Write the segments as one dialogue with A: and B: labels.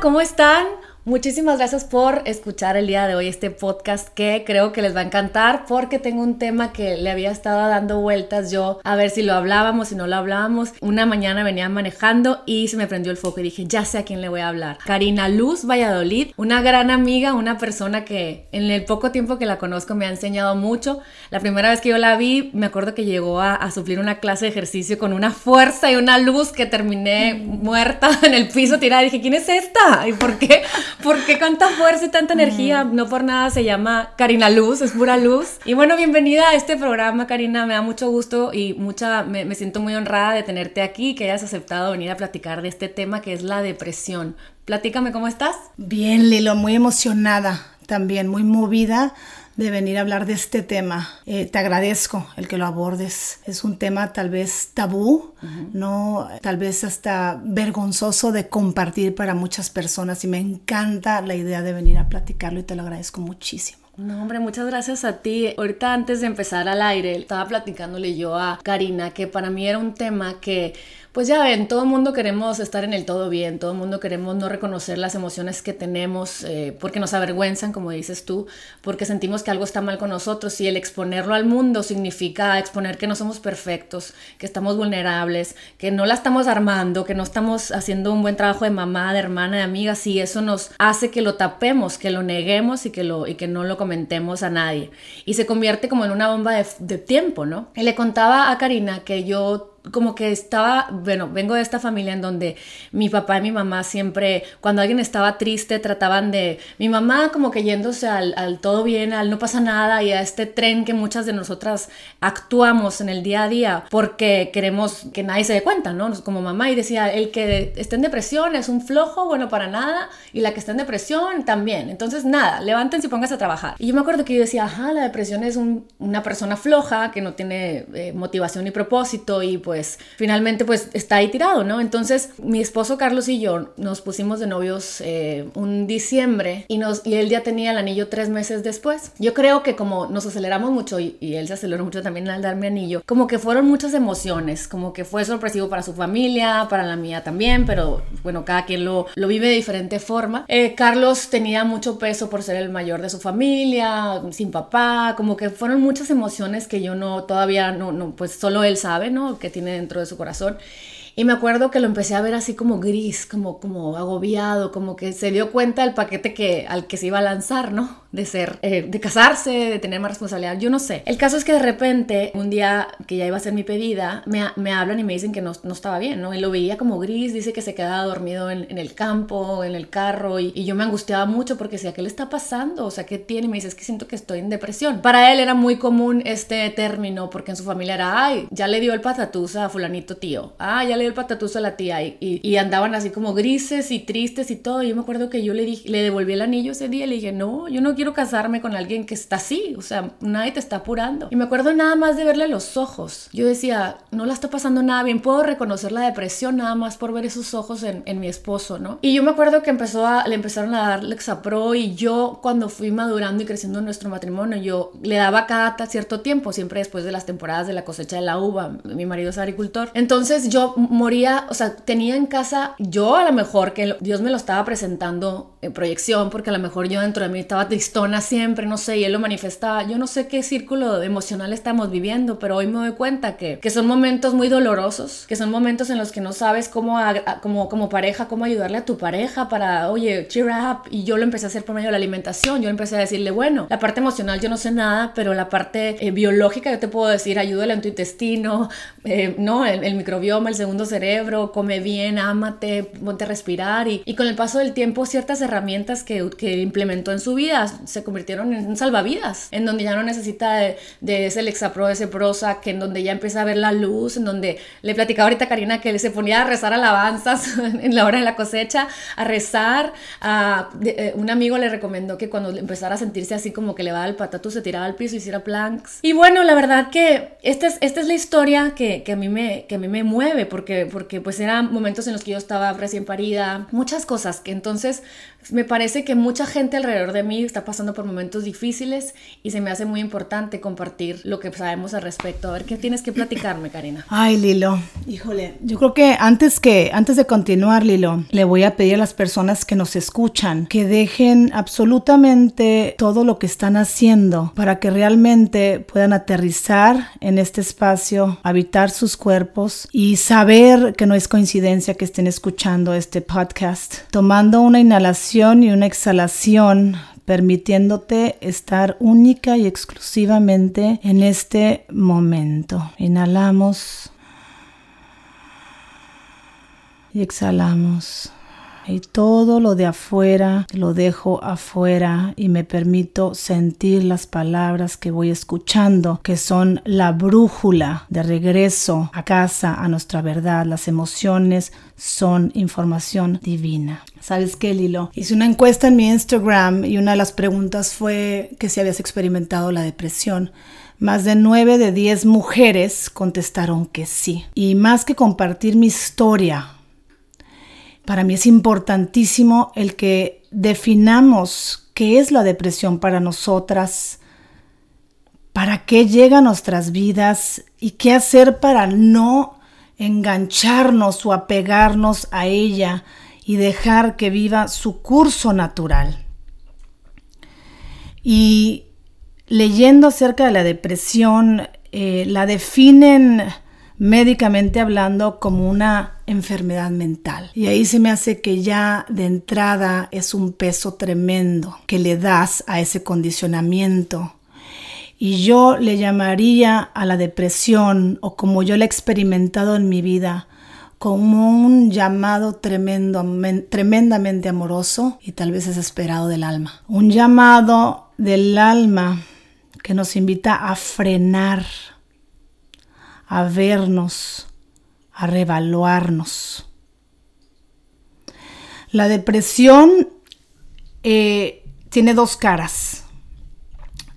A: ¿cómo están? Muchísimas gracias por escuchar el día de hoy este podcast que creo que les va a encantar porque tengo un tema que le había estado dando vueltas yo a ver si lo hablábamos, si no lo hablábamos. Una mañana venía manejando y se me prendió el foco y dije, ya sé a quién le voy a hablar. Karina Luz Valladolid, una gran amiga, una persona que en el poco tiempo que la conozco me ha enseñado mucho. La primera vez que yo la vi, me acuerdo que llegó a, a suplir una clase de ejercicio con una fuerza y una luz que terminé muerta en el piso tirada. dije, ¿quién es esta? ¿Y por qué? ¿Por qué tanta fuerza y tanta energía? No por nada se llama Karina Luz, es pura luz. Y bueno, bienvenida a este programa, Karina. Me da mucho gusto y mucha, me, me siento muy honrada de tenerte aquí, que hayas aceptado venir a platicar de este tema que es la depresión. Platícame, ¿cómo estás?
B: Bien, Lilo, muy emocionada también, muy movida de venir a hablar de este tema. Eh, te agradezco el que lo abordes. Es un tema tal vez tabú, no tal vez hasta vergonzoso de compartir para muchas personas y me encanta la idea de venir a platicarlo y te lo agradezco muchísimo.
A: No, hombre, muchas gracias a ti. Ahorita antes de empezar al aire, estaba platicándole yo a Karina que para mí era un tema que pues ya ven, todo el mundo queremos estar en el todo bien, todo el mundo queremos no reconocer las emociones que tenemos eh, porque nos avergüenzan, como dices tú, porque sentimos que algo está mal con nosotros y el exponerlo al mundo significa exponer que no somos perfectos, que estamos vulnerables, que no la estamos armando, que no estamos haciendo un buen trabajo de mamá, de hermana, de amiga, y eso nos hace que lo tapemos, que lo neguemos y que, lo, y que no lo comentemos a nadie. Y se convierte como en una bomba de, de tiempo, ¿no? Y le contaba a Karina que yo como que estaba, bueno, vengo de esta familia en donde mi papá y mi mamá siempre, cuando alguien estaba triste, trataban de, mi mamá como que yéndose al, al, todo bien, al no pasa nada y a este tren que muchas de nosotras actuamos en el día a día porque queremos que nadie se dé cuenta, ¿no? Como mamá y decía, el que esté en depresión es un flojo, bueno, para nada, y la que está en depresión también. Entonces, nada, levántense y pónganse a trabajar. Y yo me acuerdo que yo decía, ajá, la depresión es un, una persona floja que no tiene eh, motivación ni propósito y pues finalmente pues está ahí tirado, ¿no? Entonces mi esposo Carlos y yo nos pusimos de novios eh, un diciembre y, nos, y él ya tenía el anillo tres meses después. Yo creo que como nos aceleramos mucho y, y él se aceleró mucho también al darme anillo, como que fueron muchas emociones, como que fue sorpresivo para su familia, para la mía también, pero bueno, cada quien lo, lo vive de diferente forma. Eh, Carlos tenía mucho peso por ser el mayor de su familia, sin papá, como que fueron muchas emociones que yo no, todavía no, no pues solo él sabe, ¿no? Que tiene dentro de su corazón. Y me acuerdo que lo empecé a ver así como gris, como, como agobiado, como que se dio cuenta del paquete que, al que se iba a lanzar, ¿no? De ser, eh, de casarse, de tener más responsabilidad, yo no sé. El caso es que de repente, un día que ya iba a ser mi pedida, me, me hablan y me dicen que no, no, estaba bien, ¿no? Y lo veía como gris, dice que se quedaba dormido en, el campo, en el carro, y, y, yo me angustiaba mucho porque decía, ¿qué le está pasando? O sea, ¿qué tiene? Y me dice, es que siento que estoy en depresión. Para él era muy común este término porque en su familia era, ay, ya le dio el patatús a fulanito tío, ah, ya le el patatuzo a la tía y, y, y, andaban así como grises y tristes y todo. Y yo me acuerdo que yo le dije, le devolví el anillo ese día y le dije, no, yo no quiero casarme con alguien que está así, o sea, nadie te está apurando. Y me acuerdo nada más de verle los ojos. Yo decía, no la está pasando nada bien, puedo reconocer la depresión nada más por ver esos ojos en, en mi esposo, ¿no? Y yo me acuerdo que empezó a, le empezaron a dar Lexapro y yo cuando fui madurando y creciendo en nuestro matrimonio, yo le daba cada cierto tiempo, siempre después de las temporadas de la cosecha de la uva. Mi marido es agricultor. Entonces yo moría, o sea, tenía en casa, yo a lo mejor que Dios me lo estaba presentando en proyección, porque a lo mejor yo dentro de mí estaba tristona siempre, no sé, y él lo manifestaba. Yo no sé qué círculo emocional estamos viviendo, pero hoy me doy cuenta que, que son momentos muy dolorosos, que son momentos en los que no sabes cómo, a, a, como, pareja, cómo ayudarle a tu pareja para, oye, cheer up. Y yo lo empecé a hacer por medio de la alimentación. Yo empecé a decirle, bueno, la parte emocional yo no sé nada, pero la parte eh, biológica yo te puedo decir, ayúdale en tu intestino, eh, no, el, el microbioma, el segundo cerebro, come bien, ámate, ponte a respirar y, y, con el paso del tiempo ciertas herramientas que, que, implementó en su vida se convirtieron en salvavidas, en donde ya no necesita de, de ese Lexapro, ese Prozac, en donde ya empieza a ver la luz, en donde le platicaba ahorita a Karina que se ponía a rezar alabanzas en la hora de la cosecha, a rezar, a, de, eh, un amigo le recomendó que cuando empezara a sentirse así como que le va el patatú se tiraba al piso hiciera planks. Y bueno, la verdad que esta es, esta es la historia que, que, a mí me, que a mí me mueve, porque, porque pues eran momentos en los que yo estaba recién parida, muchas cosas que entonces me parece que mucha gente alrededor de mí está pasando por momentos difíciles y se me hace muy importante compartir lo que sabemos al respecto. A ver, ¿qué tienes que platicarme, Karina?
B: Ay, Lilo, híjole, yo creo que antes que antes de continuar, Lilo, le voy a pedir a las personas que nos escuchan que dejen absolutamente todo lo que están haciendo para que realmente puedan aterrizar en este espacio, habitar sus cuerpos y saber que no es coincidencia que estén escuchando este podcast, tomando una inhalación y una exhalación permitiéndote estar única y exclusivamente en este momento. Inhalamos y exhalamos. Y todo lo de afuera lo dejo afuera y me permito sentir las palabras que voy escuchando, que son la brújula de regreso a casa, a nuestra verdad. Las emociones son información divina. ¿Sabes qué, Lilo? Hice una encuesta en mi Instagram y una de las preguntas fue que si habías experimentado la depresión. Más de 9 de 10 mujeres contestaron que sí. Y más que compartir mi historia para mí es importantísimo el que definamos qué es la depresión para nosotras, para qué llega a nuestras vidas y qué hacer para no engancharnos o apegarnos a ella y dejar que viva su curso natural. Y leyendo acerca de la depresión, eh, la definen médicamente hablando como una enfermedad mental. Y ahí se me hace que ya de entrada es un peso tremendo que le das a ese condicionamiento. Y yo le llamaría a la depresión, o como yo la he experimentado en mi vida, como un llamado tremendo, tremendamente amoroso y tal vez desesperado del alma. Un llamado del alma que nos invita a frenar a vernos, a revaluarnos. La depresión eh, tiene dos caras.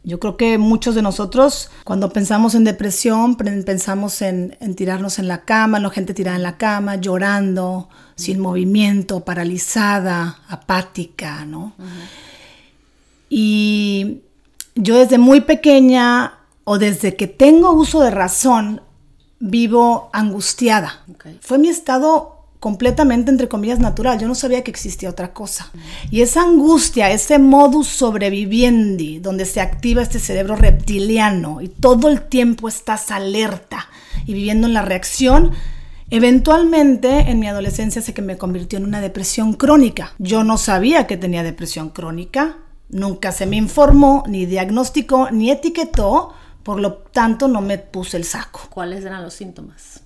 B: Yo creo que muchos de nosotros cuando pensamos en depresión pensamos en, tirarnos en la cama, la gente tirada en la cama, llorando, sin movimiento, paralizada, apática, ¿no? Y yo desde muy pequeña o desde que tengo uso de razón vivo angustiada. Fue mi estado completamente, entre comillas, natural. Yo no sabía que existía otra cosa. Y esa angustia, ese modus sobrevivendi, donde se activa este cerebro reptiliano y todo el tiempo estás alerta y viviendo en la reacción, eventualmente en mi adolescencia se que me convirtió en una depresión crónica. Yo no sabía que tenía depresión crónica. Nunca se me informó, ni diagnosticó, ni etiquetó por lo tanto, no me puse el saco.
A: ¿Cuáles eran los síntomas?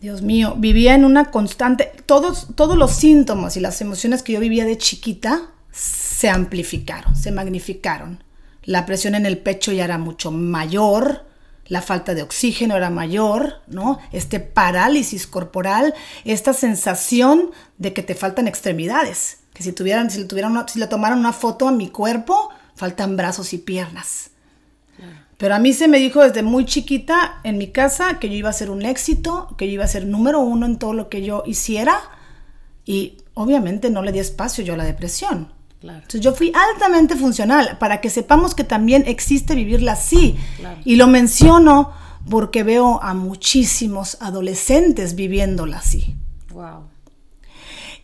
B: Dios mío, vivía en una constante, todos, todos los síntomas y las emociones que yo vivía de chiquita se amplificaron, se magnificaron. La presión en el pecho ya era mucho mayor, la falta de oxígeno era mayor, ¿no? Este parálisis corporal, esta sensación de que te faltan extremidades, que si tuvieran, si le tuvieran, si le tomaran una foto a mi cuerpo, faltan brazos y piernas. Pero a mí se me dijo desde muy chiquita en mi casa que yo iba a ser un éxito, que yo iba a ser número uno en todo lo que yo hiciera. Y obviamente no le di espacio yo a la depresión. Entonces yo fui altamente funcional para que sepamos que también existe vivirla así. Y lo menciono porque veo a muchísimos adolescentes viviéndola así. Wow.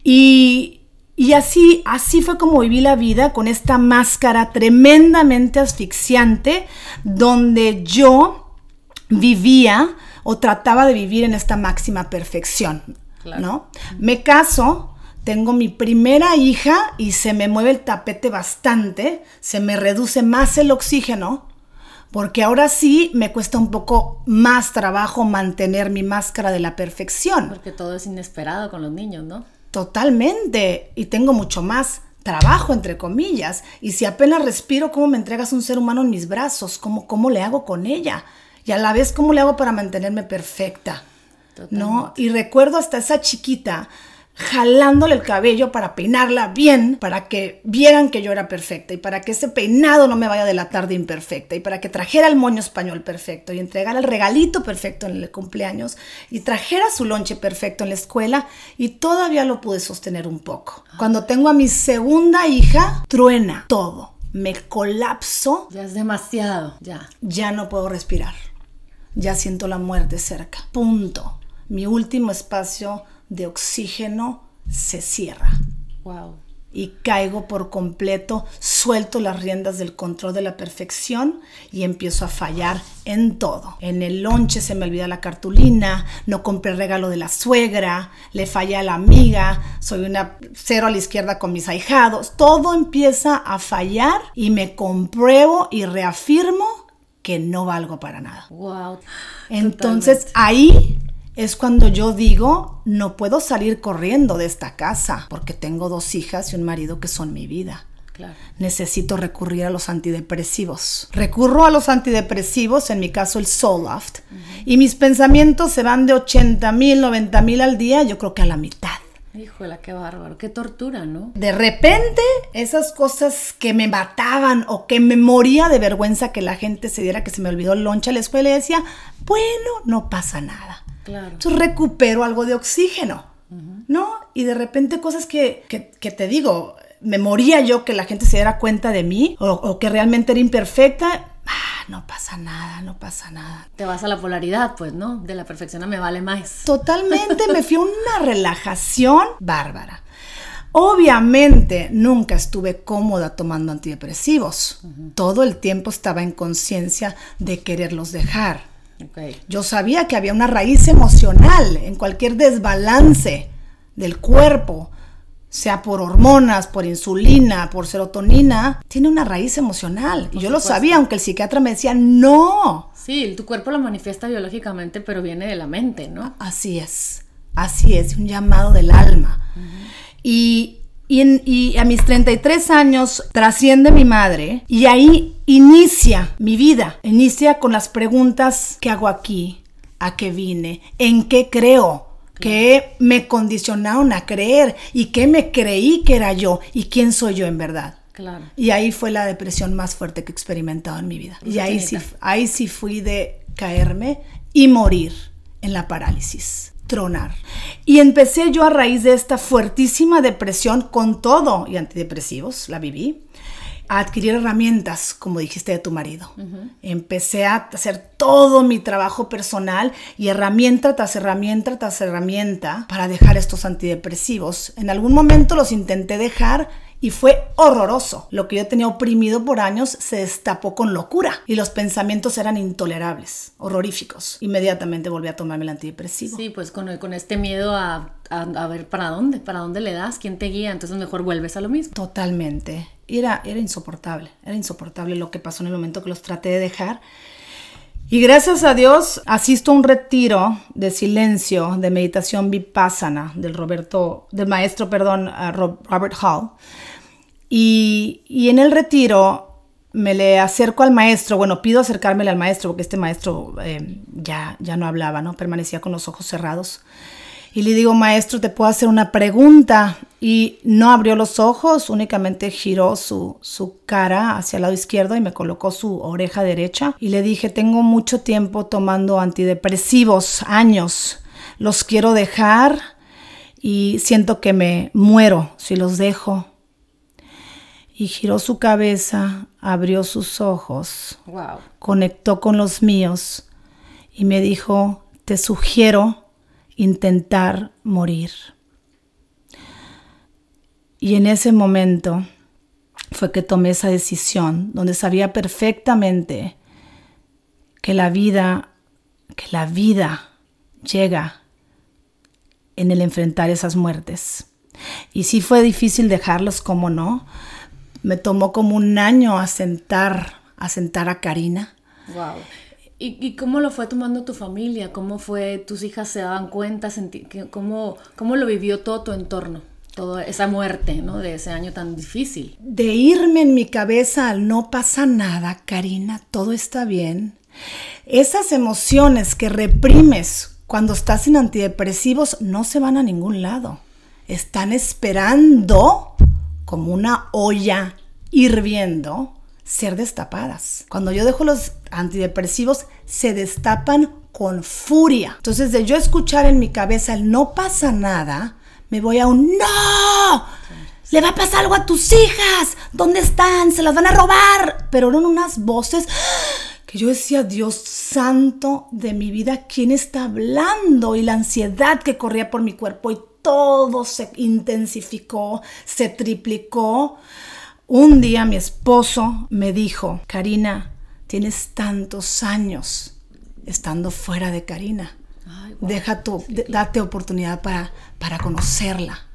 B: Y y así, así fue como viví la vida con esta máscara tremendamente asfixiante donde yo vivía o trataba de vivir en esta máxima perfección, ¿no? Me caso, tengo mi primera hija y se me mueve el tapete bastante, se me reduce más el oxígeno, porque ahora sí me cuesta un poco más trabajo mantener mi máscara de la perfección.
A: Porque todo es inesperado con los niños, ¿no?
B: Totalmente. Y tengo mucho más trabajo, entre comillas. Y si apenas respiro, ¿cómo me entregas un ser humano en mis brazos? ¿Cómo, cómo le hago con ella? Y a la vez, ¿cómo le hago para mantenerme perfecta? ¿No? Y recuerdo hasta esa chiquita jalándole el cabello para peinarla bien, para que vieran que yo era perfecta y para que ese peinado no me vaya de la tarde imperfecta y para que trajera el moño español perfecto y entregara el regalito perfecto en el cumpleaños y trajera su lonche perfecto en la escuela y todavía lo pude sostener un poco. Cuando tengo a mi segunda hija, truena todo. Me colapso.
A: Ya es demasiado, ya.
B: Ya no puedo respirar. Ya siento la muerte cerca. Punto. Mi último espacio de oxígeno se cierra.
A: Wow.
B: Y caigo por completo, suelto las riendas del control de la perfección y empiezo a fallar en todo. En el lonche se me olvida la cartulina, no compré el regalo de la suegra, le falla a la amiga, soy una cero a la izquierda con mis ahijados. Todo empieza a fallar y me compruebo y reafirmo que no valgo para nada.
A: Wow.
B: Entonces ahí es cuando yo digo, no puedo salir corriendo de esta casa porque tengo dos hijas y un marido que son mi vida.
A: Claro.
B: Necesito recurrir a los antidepresivos. Recurro a los antidepresivos, en mi caso el Zoloft, y mis pensamientos se van de 80 mil, 90 mil al día, yo creo que a la mitad.
A: Híjole, qué bárbaro, qué tortura, ¿no?
B: De repente, esas cosas que me mataban o que me moría de vergüenza que la gente se diera que se me olvidó el lonche a la escuela, y decía, bueno, no pasa nada.
A: Claro.
B: Entonces recupero algo de oxígeno, ¿no? Y de repente cosas que, que, que, te digo, me moría yo que la gente se diera cuenta de mí o, o que realmente era imperfecta. Ah, no pasa nada, no pasa nada.
A: Te vas a la polaridad, pues, ¿no? De la perfección a me vale más.
B: Totalmente, me fui a una relajación bárbara. Obviamente nunca estuve cómoda tomando antidepresivos. Uh -huh. Todo el tiempo estaba en conciencia de quererlos dejar.
A: Okay.
B: Yo sabía que había una raíz emocional en cualquier desbalance del cuerpo, sea por hormonas, por insulina, por serotonina, tiene una raíz emocional.
A: Por
B: y yo lo sabía, aunque el psiquiatra me decía, no.
A: Sí, tu cuerpo lo manifiesta biológicamente, pero viene de la mente, ¿no?
B: Así es, así es, un llamado del alma. Uh -huh. Y y, en, y, a mis 33 años trasciende mi madre y ahí inicia mi vida. Inicia con las preguntas ¿qué hago aquí? ¿A qué vine? ¿En qué creo? ¿Qué me condicionaron a creer? ¿Y qué me creí que era yo? ¿Y quién soy yo en verdad?
A: Claro.
B: Y ahí fue la depresión más fuerte que he experimentado en mi vida. Y ahí sí, ahí sí fui de caerme y morir en la parálisis tronar. Y empecé yo a raíz de esta fuertísima depresión con todo y antidepresivos, la viví, a adquirir herramientas, como dijiste de tu marido. Uh -huh. Empecé a hacer todo mi trabajo personal y herramienta tras herramienta tras herramienta para dejar estos antidepresivos. En algún momento los intenté dejar y fue horroroso. Lo que yo tenía oprimido por años se destapó con locura y los pensamientos eran intolerables, horroríficos. Inmediatamente volví a tomarme el antidepresivo.
A: Sí, pues con, con este miedo a, a, a, ver para dónde, para dónde le das, quién te guía, entonces mejor vuelves a lo mismo.
B: Totalmente. Era, era insoportable, era insoportable lo que pasó en el momento que los traté de dejar. Y gracias a Dios asisto a un retiro de silencio, de meditación vipassana del Roberto, del maestro, perdón, Robert Hall. Y, en el retiro me le acerco al maestro, bueno, pido acercármele al maestro porque este maestro eh, ya, ya no hablaba, ¿no? Permanecía con los ojos cerrados. Y le digo, maestro, ¿te puedo hacer una pregunta? Y no abrió los ojos, únicamente giró su, su cara hacia el lado izquierdo y me colocó su oreja derecha. Y le dije, tengo mucho tiempo tomando antidepresivos, años. Los quiero dejar y siento que me muero si los dejo. Y giró su cabeza, abrió sus ojos,
A: wow.
B: conectó con los míos y me dijo, te sugiero intentar morir. Y en ese momento fue que tomé esa decisión, donde sabía perfectamente que la vida, que la vida llega en el enfrentar esas muertes. Y sí fue difícil dejarlos, como no. Me tomó como un año asentar, asentar a Karina.
A: Wow. ¿Y, ¿Y, cómo lo fue tomando tu familia? ¿Cómo fue? ¿Tus hijas se daban cuenta? ¿Cómo, cómo lo vivió todo tu entorno? Toda esa muerte, ¿no? De ese año tan difícil.
B: De irme en mi cabeza al no pasa nada, Karina, todo está bien. Esas emociones que reprimes cuando estás en antidepresivos no se van a ningún lado. están esperando como una olla hirviendo ser destapadas. Cuando yo dejo los antidepresivos, se destapan con furia. Entonces, de yo escuchar en mi cabeza el no pasa nada, me voy a un no. Le va a pasar algo a tus hijas. ¿Dónde están? Se las van a robar. Pero eran unas voces que yo decía, Dios santo de mi vida, ¿quién está hablando? Y la ansiedad que corría por mi cuerpo y todo se intensificó, se triplicó. Un día mi esposo me dijo, Karina, tienes tantos años estando fuera de Karina. Deja tu, date oportunidad para, para conocerla.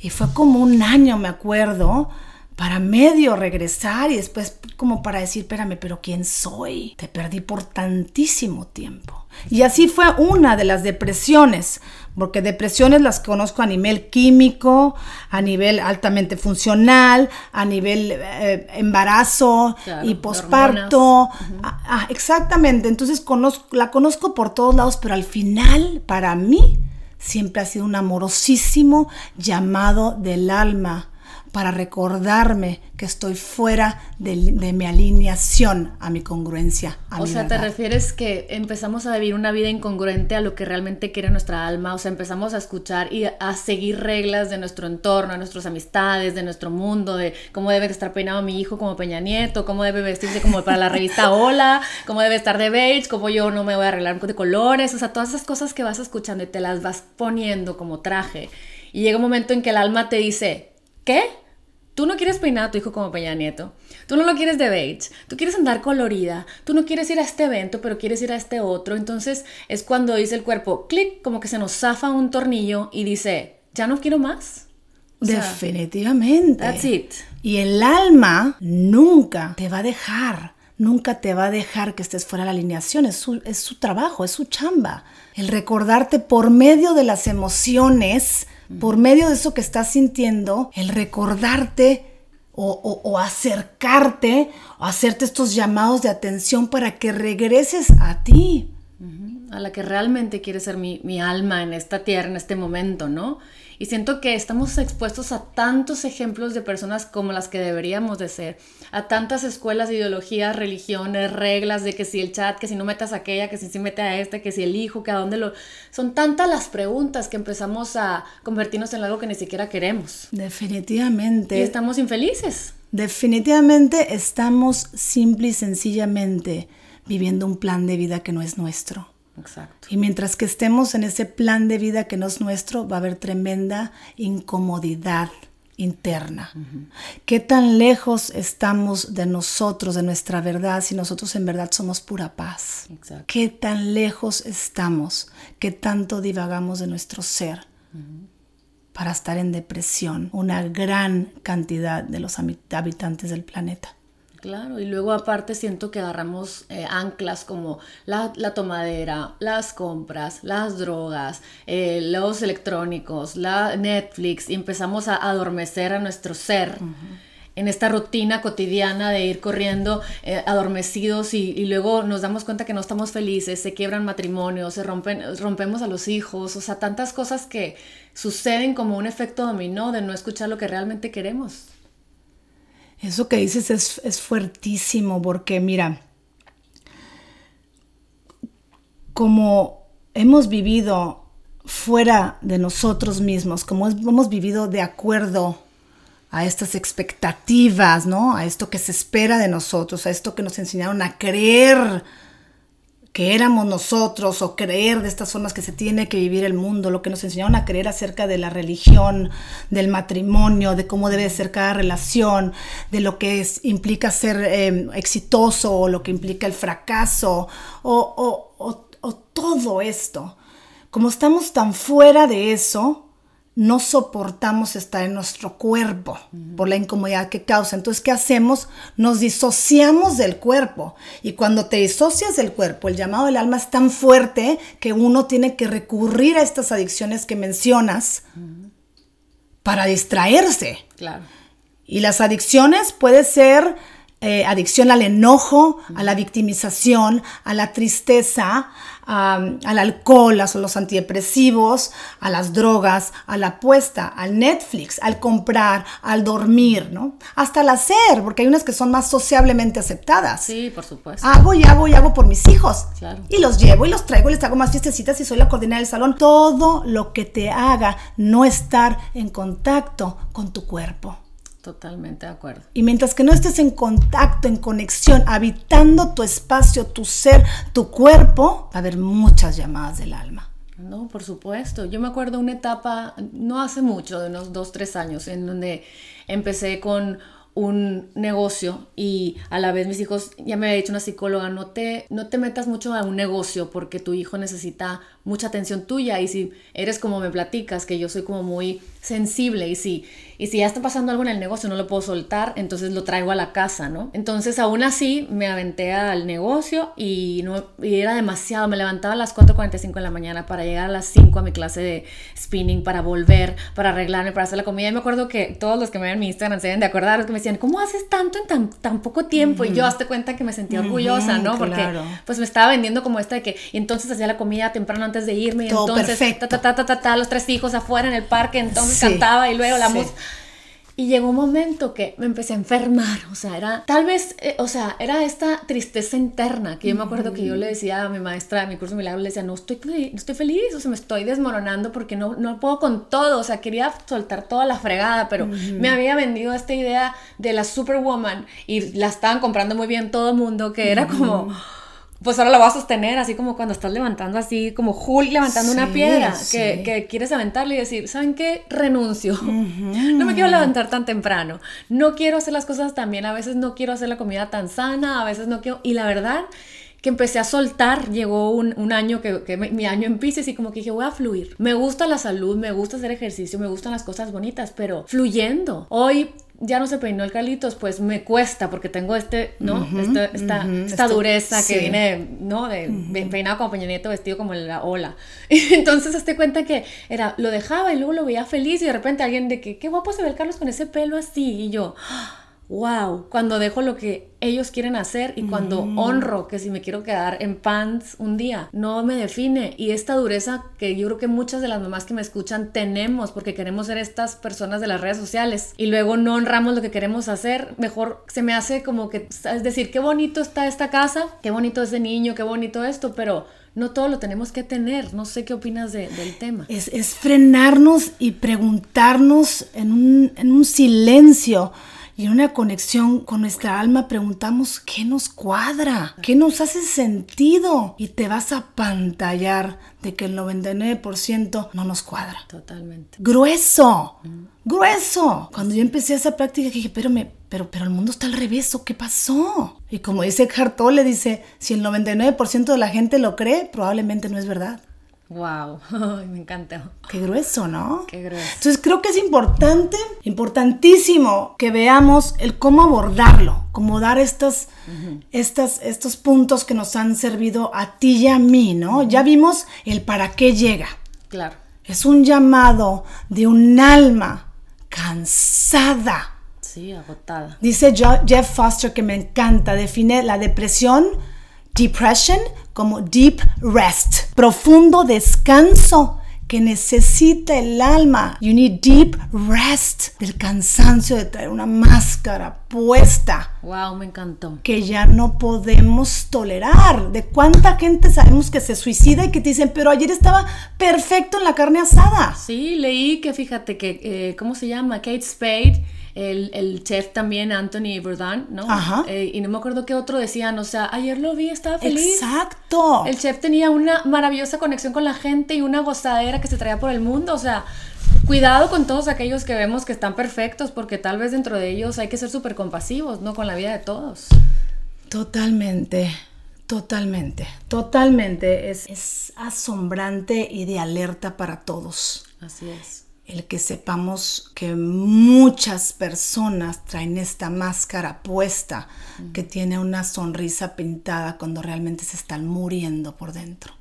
B: Y fue como un año, me acuerdo, para medio regresar y después como para decir, espérame, pero ¿quién soy? Te perdí por tantísimo tiempo. Y así fue una de las depresiones, porque depresiones las conozco a nivel químico, a nivel altamente funcional, a nivel eh, embarazo y posparto. Ah, ah, exactamente, entonces conozco, la conozco por todos lados, pero al final, para mí, siempre ha sido un amorosísimo llamado del alma para recordarme que estoy fuera de, mi alineación a mi congruencia.
A: o sea, te refieres que empezamos a vivir una vida incongruente a lo que realmente quiere nuestra alma, o sea, empezamos a escuchar y a seguir reglas de nuestro entorno, de nuestras amistades, de nuestro mundo, de cómo debe estar peinado mi hijo como Peña Nieto, cómo debe vestirse como para la revista Hola, cómo debe estar de beige, cómo yo no me voy a arreglar de colores, o sea, todas esas cosas que vas escuchando y te las vas poniendo como traje. Y llega un momento en que el alma te dice, ¿qué? Tú no quieres peinar a tu hijo como Peña Nieto. Tú no lo quieres de beige. Tú quieres andar colorida. Tú no quieres ir a este evento, pero quieres ir a este otro. Entonces es cuando dice el cuerpo, clic, como que se nos zafa un tornillo y dice, ya no quiero más.
B: Definitivamente.
A: that's it.
B: Y el alma nunca te va a dejar. Nunca te va a dejar que estés fuera de la alineación. Es su, es su trabajo, es su chamba. El recordarte por medio de las emociones por medio de eso que estás sintiendo, el recordarte o, acercarte o hacerte estos llamados de atención para que regreses a ti.
A: A la que realmente quiere ser mi, mi alma en esta tierra, en este momento, ¿no? Y siento que estamos expuestos a tantos ejemplos de personas como las que deberíamos de ser, a tantas escuelas, ideologías, religiones, reglas de que si el chat, que si no metas a aquella, que si sí mete a este, que si el hijo, que a dónde lo... Son tantas las preguntas que empezamos a convertirnos en algo que ni siquiera queremos.
B: Definitivamente.
A: Y estamos infelices.
B: Definitivamente estamos simple y sencillamente viviendo un plan de vida que no es nuestro.
A: Exacto.
B: Y mientras que estemos en ese plan de vida que no es nuestro, va a haber tremenda incomodidad interna. ¿Qué tan lejos estamos de nosotros, de nuestra verdad, si nosotros en verdad somos pura paz?
A: Exacto.
B: ¿Qué tan lejos estamos? ¿Qué tanto divagamos de nuestro ser? para estar en depresión una gran cantidad de los habitantes del planeta.
A: Claro, y luego aparte siento que agarramos eh, anclas como la, tomadera, las compras, las drogas, eh, los electrónicos, la Netflix, y empezamos a adormecer a nuestro ser. en esta rutina cotidiana de ir corriendo eh, adormecidos y, luego nos damos cuenta que no estamos felices, se quiebran matrimonios, se rompen, rompemos a los hijos, o sea, tantas cosas que suceden como un efecto dominó de no escuchar lo que realmente queremos.
B: Eso que dices es, fuertísimo porque mira, como hemos vivido fuera de nosotros mismos, como hemos vivido de acuerdo a estas expectativas, ¿no? A esto que se espera de nosotros, a esto que nos enseñaron a creer que éramos nosotros o creer de estas formas que se tiene que vivir el mundo, lo que nos enseñaron a creer acerca de la religión, del matrimonio, de cómo debe ser cada relación, de lo que implica ser em, exitoso o lo que implica el fracaso o, o todo esto. Como estamos tan fuera de eso, no soportamos estar en nuestro cuerpo por la incomodidad que causa. Entonces, ¿qué hacemos? Nos disociamos del cuerpo. Y cuando te disocias del cuerpo, el llamado del alma es tan fuerte que uno tiene que recurrir a estas adicciones que mencionas para distraerse.
A: Claro.
B: Y las adicciones puede ser eh, adicción al enojo, a la victimización, a la tristeza, al alcohol, a los antidepresivos, a las drogas, a la apuesta, al Netflix, al comprar, al dormir, ¿no? Hasta al hacer, porque hay unas que son más sociablemente aceptadas.
A: Sí, por supuesto.
B: Hago y hago y hago por mis hijos. Claro. Y los llevo y los traigo y les hago más fiestecitas y soy la coordinadora del salón. Todo lo que te haga no estar en contacto con tu cuerpo.
A: Totalmente de acuerdo.
B: Y mientras que no estés en contacto, en conexión, habitando tu espacio, tu ser, tu cuerpo, va a haber muchas llamadas del alma.
A: No, por supuesto. Yo me acuerdo una etapa, no hace mucho, de unos dos, tres años, en donde empecé con un negocio y a la vez mis hijos, ya me había dicho una psicóloga, no te, no te metas mucho a un negocio porque tu hijo necesita mucha atención tuya y si eres como me platicas, que yo soy como muy sensible y si y si ya está pasando algo en el negocio, no lo puedo soltar, entonces lo traigo a la casa, ¿no? Entonces, aún así, me aventé al negocio y, no, era demasiado. Me levantaba a las 4.45 de la mañana para llegar a las 5 a mi clase de spinning, para volver, para arreglarme, para hacer la comida. Y me acuerdo que todos los que me ven en mi Instagram se deben de acordar, que me decían, ¿cómo haces tanto en tan, tan poco tiempo? Y yo, hazte cuenta que me sentía orgullosa, ¿no? Porque pues me estaba vendiendo como esta de que, y entonces hacía la comida temprano antes de irme. Y entonces,
B: perfecto.
A: ta, ta, ta, ta, ta, los tres hijos afuera en el parque, entonces cantaba y luego la música. Y llegó un momento que me empecé a enfermar, o sea, era tal vez, eh, o sea, era esta tristeza interna que yo me acuerdo que yo le decía a mi maestra de mi curso de milagros, le decía, no estoy, no estoy feliz, o sea, me estoy desmoronando porque no, no puedo con todo, o sea, quería soltar toda la fregada, pero me había vendido esta idea de la superwoman y la estaban comprando muy bien todo el mundo, que era como pues ahora la voy a sostener, así como cuando estás levantando así, como Hulk levantando una piedra, que, quieres aventarle y decir, ¿saben qué? Renuncio. No me quiero levantar tan temprano. No quiero hacer las cosas tan bien. A veces no quiero hacer la comida tan sana, a veces no quiero... Y la verdad que empecé a soltar, llegó un, año que, que mi año en Pisces y como que dije, voy a fluir. Me gusta la salud, me gusta hacer ejercicio, me gustan las cosas bonitas, pero fluyendo. Hoy ya no se peinó el Carlitos, pues me cuesta porque tengo este, ¿no? esta, esta, esta dureza que viene, ¿no? De peinado como Peña vestido como la ola. Y entonces hazte cuenta que era, lo dejaba y luego lo veía feliz y de repente alguien de que, qué guapo se ve el Carlos con ese pelo así. Y yo, wow, cuando dejo lo que ellos quieren hacer y cuando honro que si me quiero quedar en pants un día, no me define. Y esta dureza que yo creo que muchas de las mamás que me escuchan tenemos porque queremos ser estas personas de las redes sociales y luego no honramos lo que queremos hacer, mejor se me hace como que, es decir, qué bonito está esta casa, qué bonito ese niño, qué bonito esto, pero no todo lo tenemos que tener. No sé qué opinas del tema.
B: Es, es, frenarnos y preguntarnos en un, en un silencio y en una conexión con nuestra alma preguntamos qué nos cuadra, qué nos hace sentido y te vas a pantallar de que el 99% no nos cuadra.
A: Totalmente.
B: Grueso, grueso. Cuando yo empecé esa práctica dije, pero, me, pero, pero el mundo está al revés, ¿qué pasó? Y como dice Eckhart Tolle, dice, si el 99% de la gente lo cree, probablemente no es verdad.
A: Wow, me encanta.
B: Qué grueso, ¿no?
A: Qué grueso.
B: Entonces creo que es importante, importantísimo que veamos el cómo abordarlo, cómo dar estos, estas, estos puntos que nos han servido a ti y a mí, ¿no? Ya vimos el para qué llega.
A: Claro.
B: Es un llamado de un alma cansada.
A: Sí, agotada.
B: Dice Jeff Foster que me encanta, define la depresión, depression como deep rest, profundo descanso que necesita el alma. You need deep rest del cansancio de traer una máscara puesta.
A: Wow, me encantó.
B: Que ya no podemos tolerar. De cuánta gente sabemos que se suicida y que te dicen, pero ayer estaba perfecto en la carne asada.
A: Sí, leí que fíjate que, eh, ¿cómo se llama? Kate Spade el, chef también, Anthony Bourdain, ¿no?
B: Ajá.
A: Eh, y no me acuerdo qué otro decían, o sea, ayer lo vi, estaba feliz.
B: Exacto.
A: El chef tenía una maravillosa conexión con la gente y una gozadera que se traía por el mundo, o sea, cuidado con todos aquellos que vemos que están perfectos, porque tal vez dentro de ellos hay que ser súper compasivos, ¿no? Con la vida de todos.
B: Totalmente. Totalmente, totalmente. Es, es asombrante y de alerta para todos.
A: Así es
B: el que sepamos que muchas personas traen esta máscara puesta que tiene una sonrisa pintada cuando realmente se están muriendo por dentro.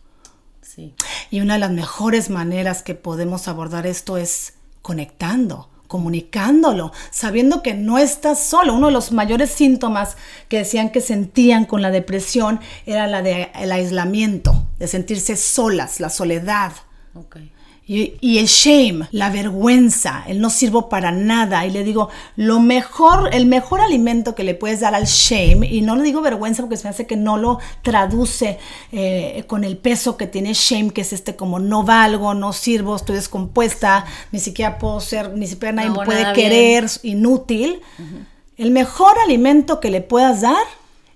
A: Sí.
B: Y una de las mejores maneras que podemos abordar esto es conectando, comunicándolo, sabiendo que no estás solo. Uno de los mayores síntomas que decían que sentían con la depresión era la de el aislamiento, de sentirse solas, la soledad.
A: Okay.
B: Y, el shame, la vergüenza, el no sirvo para nada. Y le digo, lo mejor, el mejor alimento que le puedes dar al shame, y no le digo vergüenza porque se me hace que no lo traduce eh, con el peso que tiene shame, que es este como no valgo, no sirvo, estoy descompuesta, ni siquiera puedo ser, ni siquiera nadie me puede querer, inútil. El mejor alimento que le puedas dar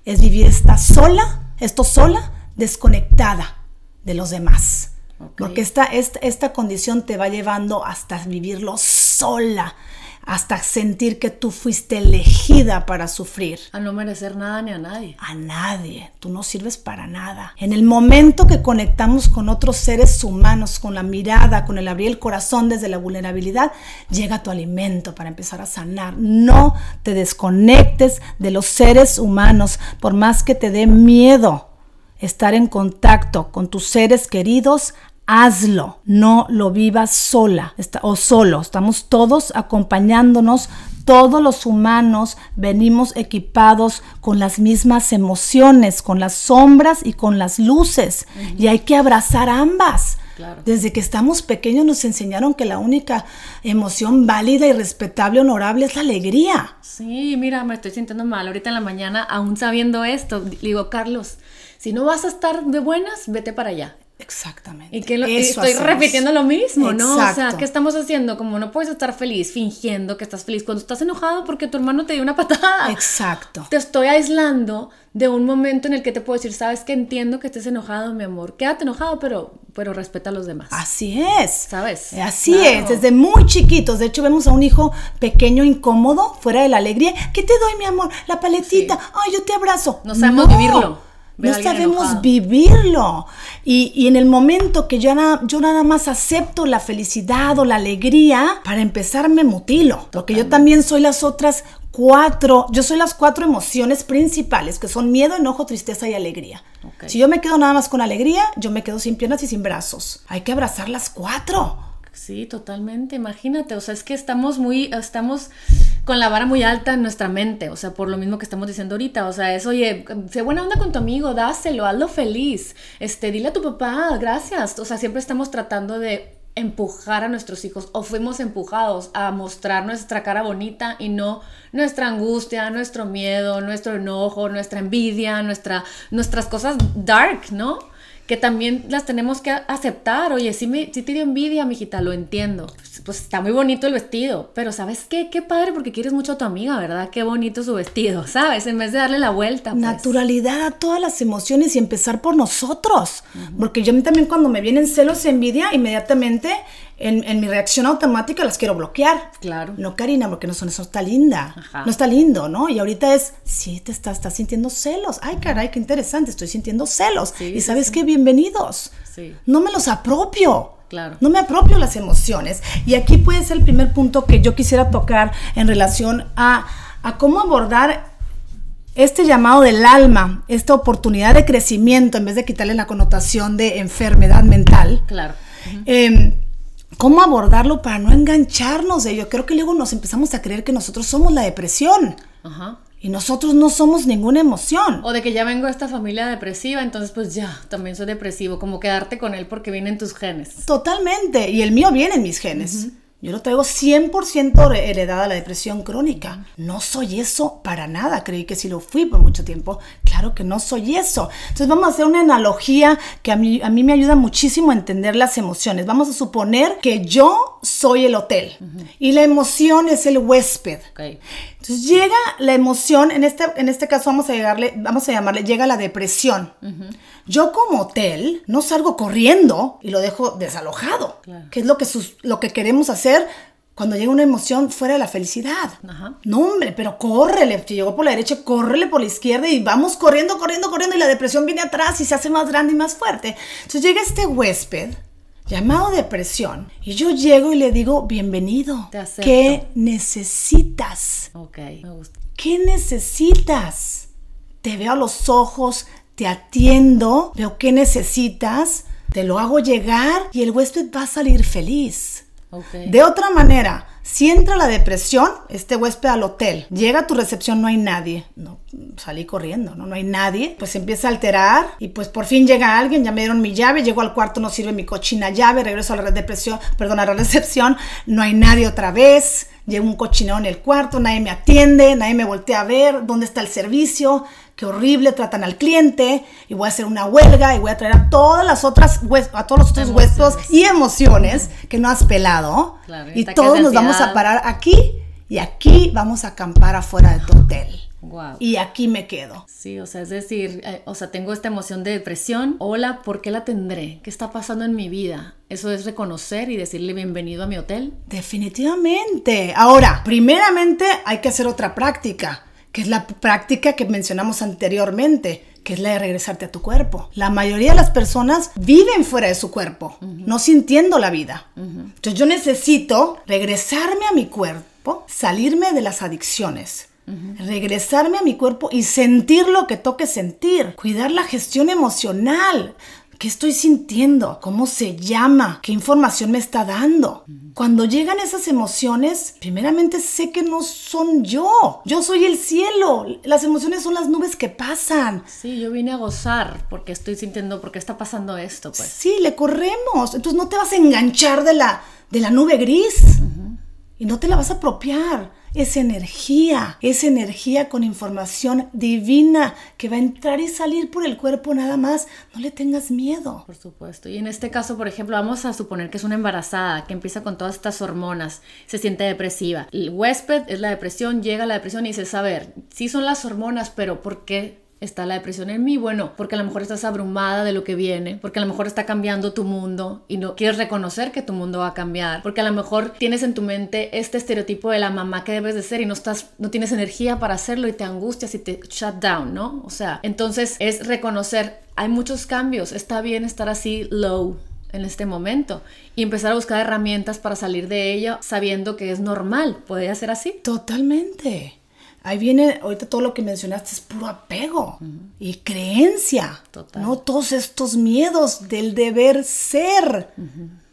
B: es vivir esta sola, esto sola, desconectada de los demás. Porque esta, esta, condición te va llevando hasta vivirlo sola, hasta sentir que tú fuiste elegida para sufrir.
A: A no merecer nada ni a nadie.
B: A nadie. Tú no sirves para nada. En el momento que conectamos con otros seres humanos, con la mirada, con el abrir el corazón desde la vulnerabilidad, llega tu alimento para empezar a sanar. No te desconectes de los seres humanos, por más que te dé miedo estar en contacto con tus seres queridos, hazlo, no lo vivas sola o solo. Estamos todos acompañándonos, todos los humanos venimos equipados con las mismas emociones, con las sombras y con las luces, y hay que abrazar ambas. Desde que estamos pequeños nos enseñaron que la única emoción válida y respetable, honorable es la alegría.
A: Sí, mira, me estoy sintiendo mal. Ahorita en la mañana, aún sabiendo esto, digo, Carlos, si no vas a estar de buenas, vete para allá.
B: Exactamente.
A: Y que estoy repitiendo lo mismo, ¿no? O sea, ¿qué estamos haciendo? Como no puedes estar feliz fingiendo que estás feliz cuando estás enojado porque tu hermano te dio una patada.
B: Exacto.
A: Te estoy aislando de un momento en el que te puedo decir, sabes que entiendo que estés enojado, mi amor. Quédate enojado, pero, pero respeta a los demás.
B: Así es.
A: ¿Sabes?
B: Así es. Desde muy chiquitos. De hecho, vemos a un hijo pequeño, incómodo, fuera de la alegría. ¿Qué te doy, mi amor? La paletita. Ay, yo te abrazo.
A: No sabemos vivirlo
B: no sabemos vivirlo. Y, en el momento que yo, yo nada más acepto la felicidad o la alegría, para empezar me mutilo. Porque yo también soy las otras cuatro, yo soy las cuatro emociones principales, que son miedo, enojo, tristeza y alegría. Si yo me quedo nada más con alegría, yo me quedo sin piernas y sin brazos. Hay que abrazar las cuatro.
A: Sí, totalmente. Imagínate, o sea, es que estamos muy, estamos con la vara muy alta en nuestra mente, o sea, por lo mismo que estamos diciendo ahorita, o sea, es, oye, sé buena onda con tu amigo, dáselo, hazlo feliz, este, dile a tu papá, gracias, o sea, siempre estamos tratando de empujar a nuestros hijos o fuimos empujados a mostrar nuestra cara bonita y no nuestra angustia, nuestro miedo, nuestro enojo, nuestra envidia, nuestra, nuestras cosas dark, ¿no? Que también las tenemos que aceptar. Oye, si, me, si te dio envidia, mijita, lo entiendo. Pues, pues, está muy bonito el vestido, pero ¿sabes qué? Qué padre porque quieres mucho a tu amiga, ¿verdad? Qué bonito su vestido, ¿sabes? En vez de darle la vuelta. Pues.
B: Naturalidad a todas las emociones y empezar por nosotros. Porque yo también cuando me vienen celos, envidia, inmediatamente en, mi reacción automática las quiero bloquear.
A: Claro.
B: No, Karina, porque no son eso está linda. No está lindo, ¿no? Y ahorita es, sí, te estás, estás sintiendo celos. Ay, caray, qué interesante, estoy sintiendo celos. y sabes qué, bienvenidos.
A: Sí.
B: No me los apropio.
A: Claro.
B: No me apropio las emociones. Y aquí puede ser el primer punto que yo quisiera tocar en relación a, a cómo abordar este llamado del alma, esta oportunidad de crecimiento, en vez de quitarle la connotación de enfermedad mental.
A: Claro
B: cómo abordarlo para no engancharnos de ello. Creo que luego nos empezamos a creer que nosotros somos la depresión.
A: Ajá.
B: Y nosotros no somos ninguna emoción.
A: O de que ya vengo de esta familia depresiva, entonces pues ya, también soy depresivo, como quedarte con él porque viene en tus genes.
B: Totalmente, y el mío viene en mis genes. Yo lo traigo 100% heredada la depresión crónica. No soy eso para nada. Creí que si lo fui por mucho tiempo. Claro que no soy eso. Entonces vamos a hacer una analogía que a mí, a mí me ayuda muchísimo a entender las emociones. Vamos a suponer que yo soy el hotel y la emoción es el huésped. Entonces llega la emoción, en este, en este caso vamos a, llegarle, vamos a llamarle, llega la depresión. Yo como hotel no salgo corriendo y lo dejo desalojado, que es lo que, lo que queremos hacer cuando llega una emoción fuera de la felicidad. No, hombre, pero córrele. Si llegó por la derecha, córrele por la izquierda y vamos corriendo, corriendo, corriendo y la depresión viene atrás y se hace más grande y más fuerte. Entonces llega este huésped llamado depresión y yo llego y le digo, bienvenido. ¿Qué necesitas?
A: Ok, me gusta.
B: ¿Qué necesitas? Te veo a los ojos, te atiendo, veo qué necesitas, te lo hago llegar y el huésped va a salir feliz. De otra manera, Si entra la depresión, este huésped al hotel, llega a tu recepción, no hay nadie. No, salí corriendo, ¿no? No hay nadie. Pues empieza a alterar y pues por fin llega alguien, ya me dieron mi llave, llego al cuarto, no sirve mi cochina llave, regreso a la depresión, perdón, a la recepción, no hay nadie otra vez. Llevo un cochinero en el cuarto, nadie me atiende, nadie me voltea a ver, ¿dónde está el servicio? qué horrible tratan al cliente y voy a hacer una huelga y voy a traer a todas las otras a todos los otros huestos y emociones que no has pelado y todos nos vamos a parar aquí y aquí vamos a acampar afuera de tu hotel. Y aquí me quedo.
A: Sí, o sea, es decir, eh, o sea, tengo esta emoción de depresión. Hola, ¿por qué la tendré? ¿Qué está pasando en mi vida? Eso es reconocer y decirle bienvenido a mi hotel.
B: Definitivamente. Ahora, primeramente hay que hacer otra práctica que es la práctica que mencionamos anteriormente, que es la de regresarte a tu cuerpo. La mayoría de las personas viven fuera de su cuerpo, no sintiendo la vida. Entonces yo necesito regresarme a mi cuerpo, salirme de las adicciones. Regresarme a mi cuerpo y sentir lo que toque sentir, cuidar la gestión emocional, ¿Qué estoy sintiendo? ¿Cómo se llama? ¿Qué información me está dando? Cuando llegan esas emociones, primeramente sé que no son yo. Yo soy el cielo. Las emociones son las nubes que pasan.
A: Sí, yo vine a gozar porque estoy sintiendo, porque está pasando esto, pues.
B: Sí, le corremos. Entonces no te vas a enganchar de la, de la nube gris. Y no te la vas a apropiar es energía, es energía con información divina que va a entrar y salir por el cuerpo nada más. No le tengas miedo.
A: Por supuesto. Y en este caso, por ejemplo, vamos a suponer que es una embarazada que empieza con todas estas hormonas, se siente depresiva. El huésped es la depresión, llega a la depresión y dice, a ver, sí son las hormonas, pero ¿por qué está la depresión en mí? Bueno, porque a lo mejor estás abrumada de lo que viene, porque a lo mejor está cambiando tu mundo y no quieres reconocer que tu mundo va a cambiar, porque a lo mejor tienes en tu mente este estereotipo de la mamá que debes de ser y no estás no tienes energía para hacerlo y te angustias y te shut down, ¿no? O sea, entonces es reconocer hay muchos cambios, está bien estar así low, en este momento y empezar a buscar herramientas para salir de ello sabiendo que es normal. ¿Podría ser así?
B: Totalmente. Ahí viene, ahorita todo lo que mencionaste es puro apego y creencia, ¿no? Todos estos miedos del deber ser.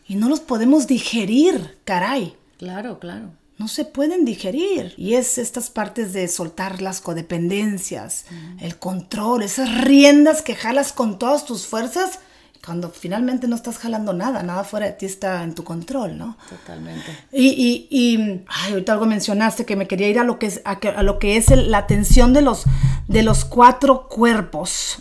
B: Y no los podemos digerir, caray.
A: Claro, claro.
B: No se pueden digerir. Y es estas partes de soltar las codependencias, el control, esas riendas que jalas con todas tus fuerzas cuando finalmente no estás jalando nada, nada fuera de ti está en tu control, ¿no?
A: Totalmente.
B: Y, y, y ay, ahorita algo mencionaste que me quería ir a lo que es, a, lo que es la atención de los, de los cuatro cuerpos,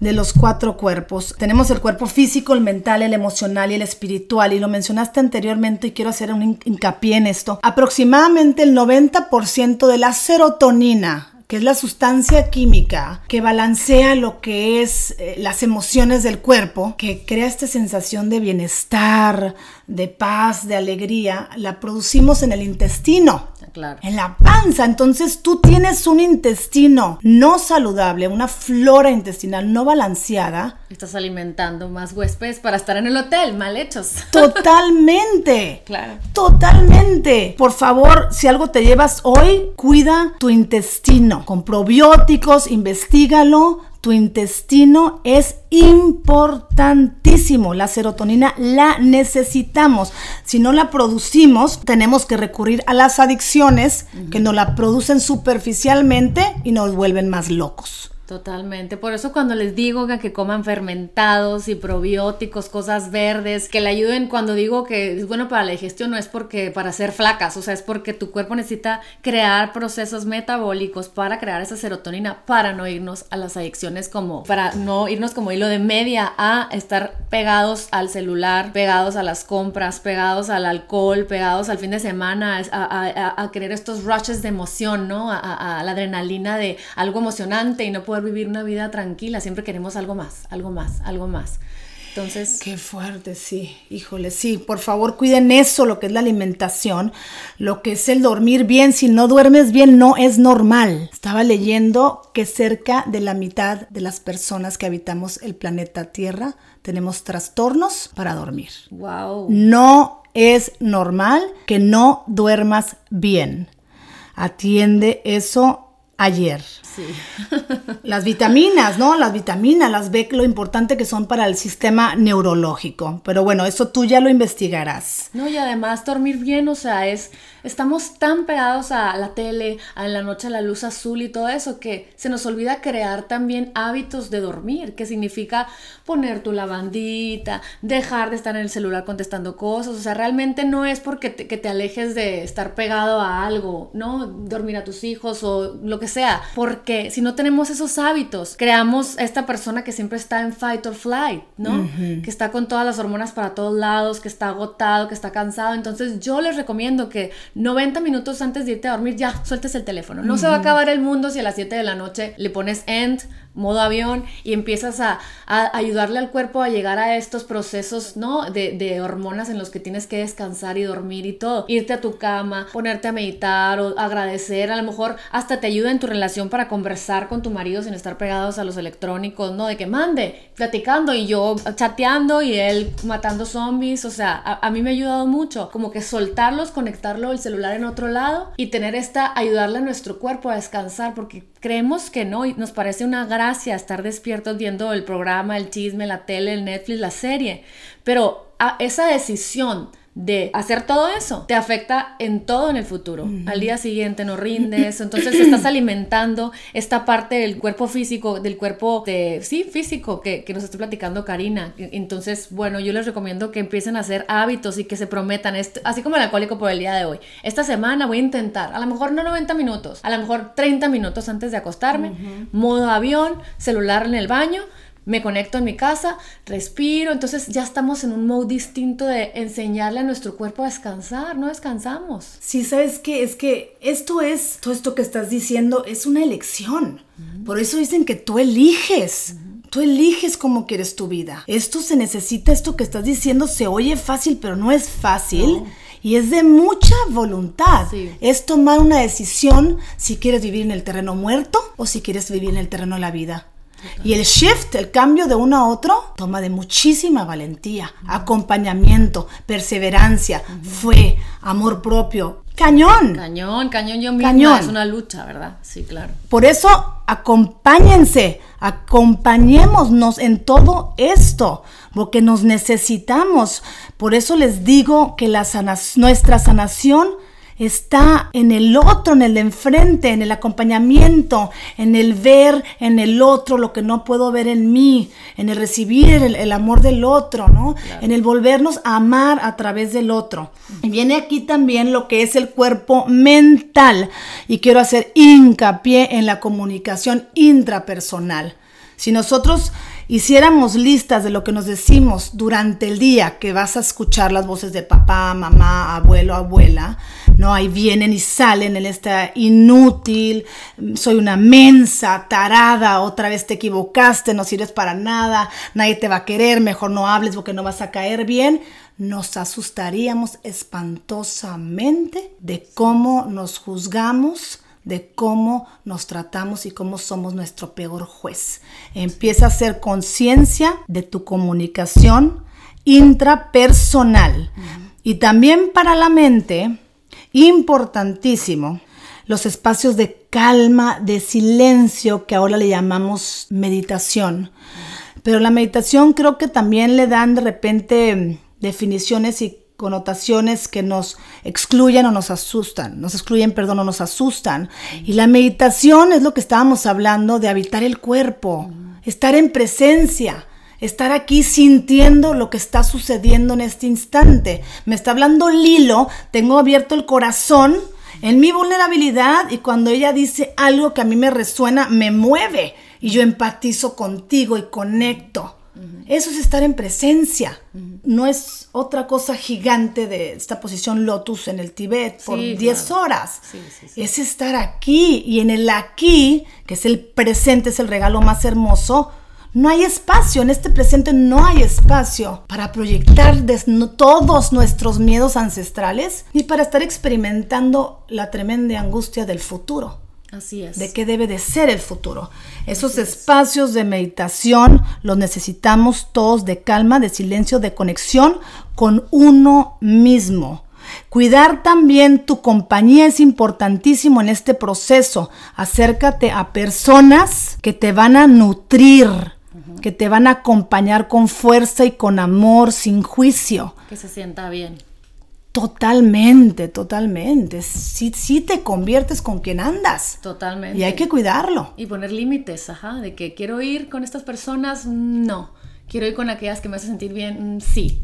B: de los cuatro cuerpos. Tenemos el cuerpo físico, el mental, el emocional y el espiritual, y lo mencionaste anteriormente y quiero hacer un hincapié en esto. Aproximadamente el 90% de la serotonina que es la sustancia química que balancea lo que es eh, las emociones del cuerpo, que crea esta sensación de bienestar, de paz, de alegría, la producimos en el intestino.
A: Claro.
B: En la panza. Entonces tú tienes un intestino no saludable, una flora intestinal no balanceada.
A: Estás alimentando más huéspedes para estar en el hotel, mal hechos.
B: Totalmente.
A: claro.
B: Totalmente. Por favor, si algo te llevas hoy, cuida tu intestino. Con probióticos, investigalo, tu intestino es importantísimo. La serotonina la necesitamos. Si no la producimos, tenemos que recurrir a las adicciones que nos la producen superficialmente y nos vuelven más locos.
A: Totalmente. Por eso cuando les digo que, coman fermentados y probióticos, cosas verdes, que le ayuden cuando digo que es bueno para la digestión, no es porque para ser flacas, o sea, es porque tu cuerpo necesita crear procesos metabólicos para crear esa serotonina, para no irnos a las adicciones como, para no irnos como hilo de media a estar pegados al celular, pegados a las compras, pegados al alcohol, pegados al fin de semana, a, a, querer estos rushes de emoción, ¿no? A, la adrenalina de algo emocionante y no poder vivir una vida tranquila, siempre queremos algo más, algo más, algo más. Entonces...
B: Qué fuerte, sí, híjole, sí, por favor cuiden eso, lo que es la alimentación, lo que es el dormir bien, si no duermes bien no es normal. Estaba leyendo que cerca de la mitad de las personas que habitamos el planeta Tierra tenemos trastornos para dormir.
A: Wow.
B: No es normal que no duermas bien. Atiende eso ayer.
A: Sí.
B: Las vitaminas, ¿no? Las vitaminas, las ve lo importante que son para el sistema neurológico. Pero bueno, eso tú ya lo investigarás.
A: No, y además dormir bien, o sea, es estamos tan pegados a la tele, a la noche a la luz azul y todo eso que se nos olvida crear también hábitos de dormir, que significa poner tu lavandita, dejar de estar en el celular contestando cosas, o sea, realmente no es porque te, que te alejes de estar pegado a algo, ¿no? Dormir a tus hijos o lo que sea, porque si no tenemos esos hábitos, creamos esta persona que siempre está en fight or flight, ¿no? Que está con todas las hormonas para todos lados, que está agotado, que está cansado, entonces yo les recomiendo que 90 minutos antes de irte a dormir, ya, sueltes el teléfono. No se va a acabar el mundo si a las 7 de la noche le pones end modo avión y empiezas a, ayudarle al cuerpo a llegar a estos procesos, ¿no? De, de, hormonas en los que tienes que descansar y dormir y todo. Irte a tu cama, ponerte a meditar o agradecer, a lo mejor hasta te ayuda en tu relación para conversar con tu marido sin estar pegados a los electrónicos, ¿no? De que mande, platicando y yo chateando y él matando zombies, o sea, a, a mí me ha ayudado mucho, como que soltarlos, conectarlo el celular en otro lado y tener esta, ayudarle a nuestro cuerpo a descansar porque creemos que no y nos parece una gracia estar despiertos viendo el programa, el chisme, la tele, el Netflix, la serie, pero a esa decisión de hacer todo eso te afecta en todo en el futuro. Al día siguiente no rindes, entonces estás alimentando esta parte del cuerpo físico, del cuerpo de, sí, físico que, que nos está platicando Karina. Entonces, bueno, yo les recomiendo que empiecen a hacer hábitos y que se prometan, esto, así como el alcohólico por el día de hoy. Esta semana voy a intentar, a lo mejor no 90 minutos, a lo mejor 30 minutos antes de acostarme, modo avión, celular en el baño me conecto en mi casa, respiro, entonces ya estamos en un modo distinto de enseñarle a nuestro cuerpo a descansar, no descansamos.
B: Sí, sabes que es que esto es, todo esto que estás diciendo es una elección. Por eso dicen que tú eliges. Tú eliges cómo quieres tu vida. Esto se necesita, esto que estás diciendo se oye fácil, pero no es fácil. Y es de mucha voluntad. Es tomar una decisión si quieres vivir en el terreno muerto o si quieres vivir en el terreno de la vida. Y el shift, el cambio de uno a otro, toma de muchísima valentía, acompañamiento, perseverancia, fue, amor propio. Cañón.
A: Cañón, cañón yo misma. Cañón. Es una lucha, ¿verdad? Sí, claro.
B: Por eso, acompáñense, acompañémonos en todo esto, porque nos necesitamos. Por eso les digo que la nuestra sanación está en el otro, en el de enfrente, en el acompañamiento, en el ver en el otro lo que no puedo ver en mí, en el recibir el, amor del otro, ¿no? En el volvernos a amar a través del otro. Y viene aquí también lo que es el cuerpo mental y quiero hacer hincapié en la comunicación intrapersonal. Si nosotros hiciéramos listas de lo que nos decimos durante el día, que vas a escuchar las voces de papá, mamá, abuelo, abuela, ¿no? Ahí vienen y salen en esta inútil, soy una mensa, tarada, otra vez te equivocaste, no sirves para nada, nadie te va a querer, mejor no hables porque no vas a caer bien. Nos asustaríamos espantosamente de cómo nos juzgamos, de cómo nos tratamos y cómo somos nuestro peor juez. Empieza a hacer conciencia de tu comunicación intrapersonal. Y también para la mente, importantísimo, los espacios de calma, de silencio, que ahora le llamamos meditación. Pero la meditación creo que también le dan de repente definiciones y connotaciones que nos excluyen o nos asustan, nos excluyen, perdón, o nos asustan. Y la meditación es lo que estábamos hablando de habitar el cuerpo, estar en presencia, estar aquí sintiendo lo que está sucediendo en este instante. Me está hablando Lilo, tengo abierto el corazón en mi vulnerabilidad y cuando ella dice algo que a mí me resuena, me mueve y yo empatizo contigo y conecto. Eso es estar en presencia. No es otra cosa gigante de esta posición lotus en el Tíbet por 10 horas. es estar aquí y en el aquí, que es el presente, es el regalo más hermoso. No hay espacio, en este presente no hay espacio para proyectar todos nuestros miedos ancestrales ni para estar experimentando la tremenda angustia del futuro.
A: Así es.
B: De qué debe de ser el futuro. Esos espacios de meditación los necesitamos todos de calma, de silencio, de conexión con uno mismo. Cuidar también tu compañía es importantísimo en este proceso. Acércate a personas que te van a nutrir, que te van a acompañar con fuerza y con amor, sin juicio.
A: Que se sienta bien.
B: Totalmente, totalmente. Sí, sí te conviertes con quien andas.
A: Totalmente.
B: Y hay que cuidarlo.
A: Y poner límites, ajá, de que quiero ir con estas personas, no. Quiero ir con aquellas que me hacen sentir bien, sí.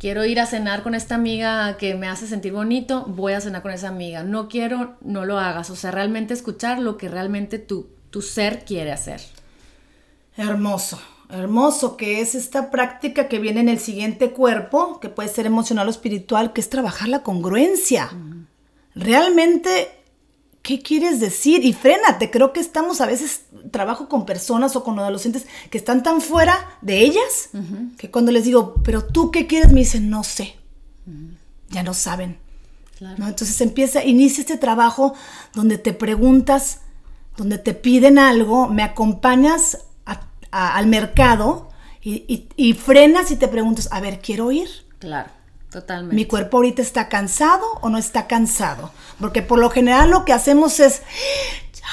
A: Quiero ir a cenar con esta amiga que me hace sentir bonito, voy a cenar con esa amiga. No quiero, no lo hagas. O sea, realmente escuchar lo que realmente tu, tu ser quiere hacer.
B: Hermoso, hermoso, que es esta práctica que viene en el siguiente cuerpo, que puede ser emocional o espiritual, que es trabajar la congruencia. Realmente ¿qué quieres decir? Y frénate, creo que estamos a veces, trabajo con personas o con adolescentes que están tan fuera de ellas, que cuando les digo, pero tú qué quieres, me dicen, no sé, ya no saben. ¿no? Entonces empieza, inicia este trabajo donde te preguntas, donde te piden algo, me acompañas al mercado y, y frenas y te preguntas, a ver, ¿quiero ir?
A: Claro. Totalmente.
B: Mi cuerpo ahorita está cansado o no está cansado. Porque por lo general lo que hacemos es,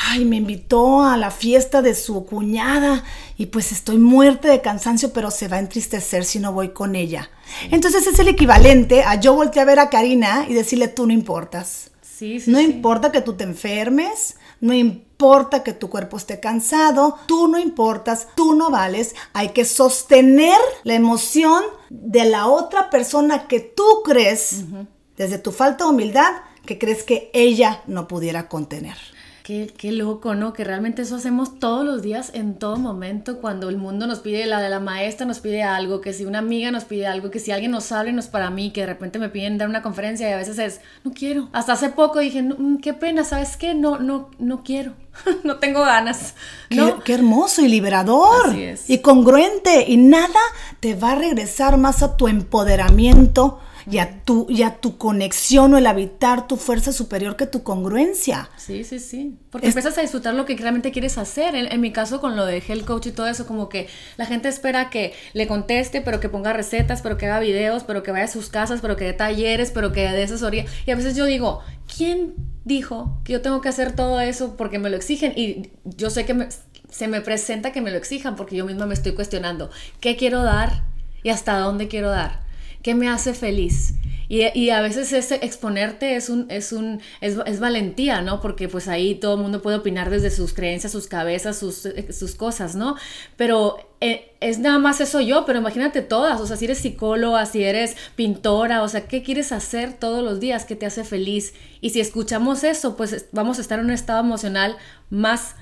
B: ay, me invitó a la fiesta de su cuñada y pues estoy muerta de cansancio, pero se va a entristecer si no voy con ella. Entonces es el equivalente a yo volteé a ver a Karina y decirle, tú no importas.
A: Sí, sí,
B: no importa que tú te enfermes, no importa que tu cuerpo esté cansado, tú no importas, tú no vales, hay que sostener la emoción de la otra persona que tú crees, desde tu falta de humildad, que crees que ella no pudiera contener.
A: Qué, qué, loco, ¿no? Que realmente eso hacemos todos los días, en todo momento, cuando el mundo nos pide, la de la maestra nos pide algo, que si una amiga nos pide algo, que si alguien nos habla y no es para mí, que de repente me piden dar una conferencia y a veces es, no quiero. Hasta hace poco dije, mm, qué pena, ¿sabes qué? No, no, no quiero. no tengo ganas.
B: ¿no? Qué, qué, hermoso y liberador.
A: Así es.
B: Y congruente. Y nada te va a regresar más a tu empoderamiento y a, tu, y a tu conexión o el habitar tu fuerza superior que tu congruencia.
A: Sí, sí, sí. Porque es, empiezas a disfrutar lo que realmente quieres hacer. En, en, mi caso, con lo de health coach y todo eso, como que la gente espera que le conteste, pero que ponga recetas, pero que haga videos, pero que vaya a sus casas, pero que dé talleres, pero que dé asesoría. Y a veces yo digo, ¿quién dijo que yo tengo que hacer todo eso porque me lo exigen? Y yo sé que me, se me presenta que me lo exijan porque yo misma me estoy cuestionando qué quiero dar y hasta dónde quiero dar. ¿Qué me hace feliz? Y, y, a veces ese exponerte es un, es un, es, es, valentía, ¿no? Porque pues ahí todo el mundo puede opinar desde sus creencias, sus cabezas, sus, sus cosas, ¿no? Pero eh, es nada más eso yo, pero imagínate todas, o sea, si eres psicóloga, si eres pintora, o sea, ¿qué quieres hacer todos los días? ¿Qué te hace feliz? Y si escuchamos eso, pues vamos a estar en un estado emocional más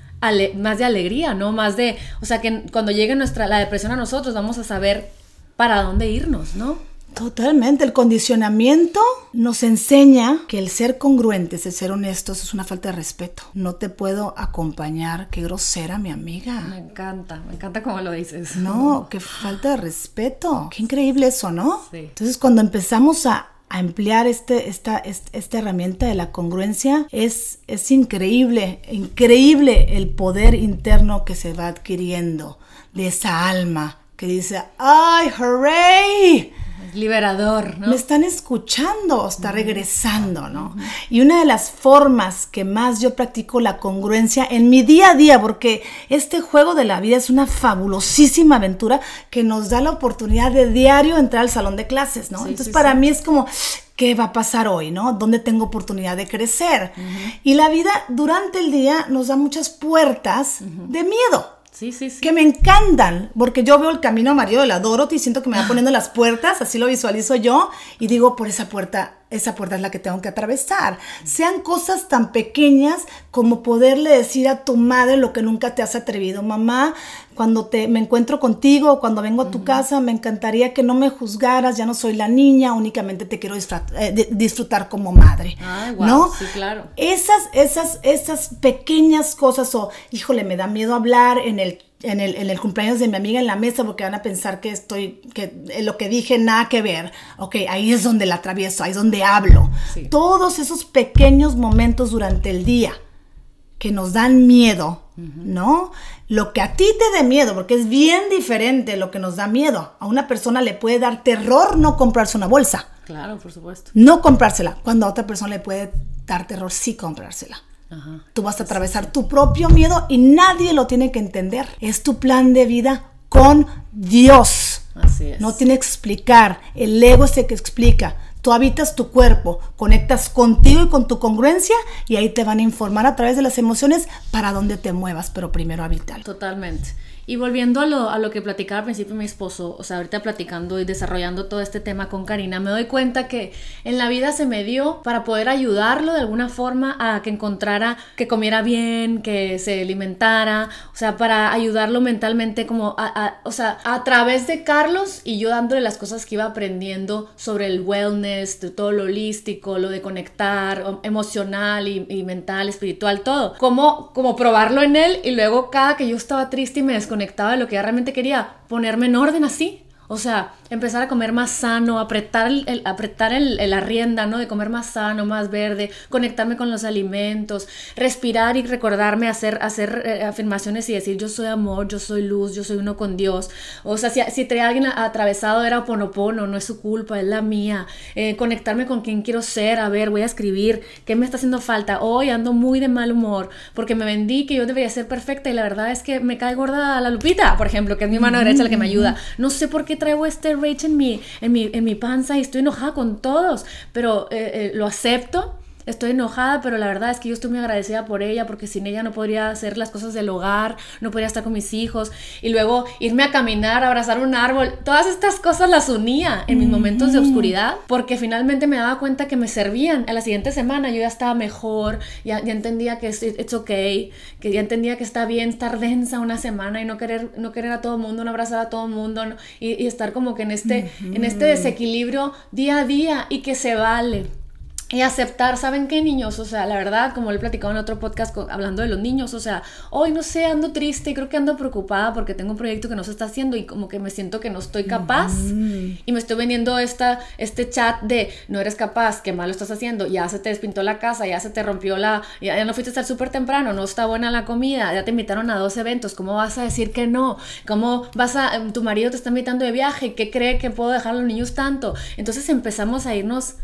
A: más de alegría, ¿no? Más de, o sea, que cuando llegue nuestra, la depresión a nosotros, vamos a saber para dónde irnos, ¿no?
B: Totalmente, el condicionamiento nos enseña que el ser congruentes, el ser honestos es una falta de respeto. No te puedo acompañar, qué grosera mi amiga.
A: Me encanta, me encanta cómo lo dices.
B: No, qué falta de respeto. Qué increíble eso, ¿no?
A: Sí.
B: Entonces cuando empezamos a, a emplear este, esta, esta, herramienta de la congruencia, es, es increíble, increíble el poder interno que se va adquiriendo de esa alma que dice, ¡ay, hooray!
A: Liberador, ¿no?
B: Me están escuchando, está regresando, ¿no? Y una de las formas que más yo practico la congruencia en mi día a día, porque este juego de la vida es una fabulosísima aventura que nos da la oportunidad de diario entrar al salón de clases, ¿no?
A: Sí,
B: Entonces
A: sí,
B: para
A: sí.
B: mí es como, ¿qué va a pasar hoy, no? ¿Dónde tengo oportunidad de crecer? Y la vida durante el día nos da muchas puertas de miedo.
A: Sí, sí, sí.
B: Que me encantan, porque yo veo el camino amarillo de la Dorothy y siento que me va poniendo las puertas, así lo visualizo yo, y digo, por esa puerta, esa puerta es la que tengo que atravesar. Sean cosas tan pequeñas como poderle decir a tu madre lo que nunca te has atrevido. Mamá, cuando te, me encuentro contigo, cuando vengo a tu uh -huh. casa, me encantaría que no me juzgaras, ya no soy la niña, únicamente te quiero disfrutar, eh, disfrutar como madre.
A: Ay, wow,
B: ¿no?
A: Sí, claro.
B: Esas, esas, esas pequeñas cosas, o híjole, me da miedo hablar en el en el, en el, cumpleaños de mi amiga en la mesa porque van a pensar que estoy, que lo que dije nada que ver. Ok, ahí es donde la atravieso, ahí es donde hablo.
A: Sí.
B: Todos esos pequeños momentos durante el día que nos dan miedo, uh -huh. ¿no? Lo que a ti te dé miedo, porque es bien diferente lo que nos da miedo. A una persona le puede dar terror no comprarse una bolsa.
A: Claro, por supuesto.
B: No comprársela. Cuando a otra persona le puede dar terror, sí comprársela. Tú vas a atravesar tu propio miedo y nadie lo tiene que entender. Es tu plan de vida con Dios.
A: Así es.
B: No tiene que explicar. El ego es el que explica. Tú habitas tu cuerpo, conectas contigo y con tu congruencia y ahí te van a informar a través de las emociones para dónde te muevas, pero primero habítalo.
A: Totalmente. Y volviendo a lo, a lo que platicaba al principio mi esposo, o sea, ahorita platicando y desarrollando todo este tema con Karina, me doy cuenta que en la vida se me dio para poder ayudarlo de alguna forma a que encontrara, que comiera bien, que se alimentara, o sea, para ayudarlo mentalmente como, a, o sea, a través de Carlos y yo dándole las cosas que iba aprendiendo sobre el wellness, de todo lo holístico, lo de conectar, emocional y, y mental, espiritual, todo. Como, como probarlo en él y luego cada que yo estaba triste y me conectaba de lo que realmente quería, ponerme en orden así. O sea, empezar a comer más sano, apretar, el, apretar el, la rienda, ¿no? De comer más sano, más verde, conectarme con los alimentos, respirar y recordarme hacer, hacer eh, afirmaciones y decir yo soy amor, yo soy luz, yo soy uno con Dios. O sea, si, si traía alguien atravesado era ponopono, no es su culpa, es la mía. Eh, conectarme con quien quiero ser, a ver, voy a escribir, ¿qué me está haciendo falta? Hoy ando muy de mal humor porque me vendí que yo debería ser perfecta y la verdad es que me cae gorda la Lupita, por ejemplo, que es mi mano derecha la que me ayuda. No sé por qué traigo este rage en mi, en mi, en mi panza y estoy enojada con todos, pero eh, eh, lo acepto Estoy enojada, pero la verdad es que yo estoy muy agradecida por ella porque sin ella no podría hacer las cosas del hogar, no podría estar con mis hijos y luego irme a caminar, abrazar un árbol. Todas estas cosas las unía en mis momentos de oscuridad porque finalmente me daba cuenta que me servían. A la siguiente semana yo ya estaba mejor, ya, ya entendía que es it's okay, que ya entendía que está bien estar densa una semana y no querer, no querer a todo mundo, no abrazar a todo mundo y, estar como que en este, en este desequilibrio día a día y que se vale y aceptar, ¿saben qué niños? O sea, la verdad, como le he platicado en otro podcast hablando de los niños, o sea, hoy no sé, ando triste creo que ando preocupada porque tengo un proyecto que no se está haciendo y como que me siento que no estoy capaz y me estoy vendiendo esta, este chat de no eres capaz, qué mal lo estás haciendo, ya se te despintó la casa, ya se te rompió la, ya, no fuiste a estar súper temprano, no está buena la comida, ya te invitaron a dos eventos, ¿cómo vas a decir que no? ¿Cómo vas a, tu marido te está invitando de viaje, ¿qué cree que puedo dejar a los niños tanto? Entonces empezamos a irnos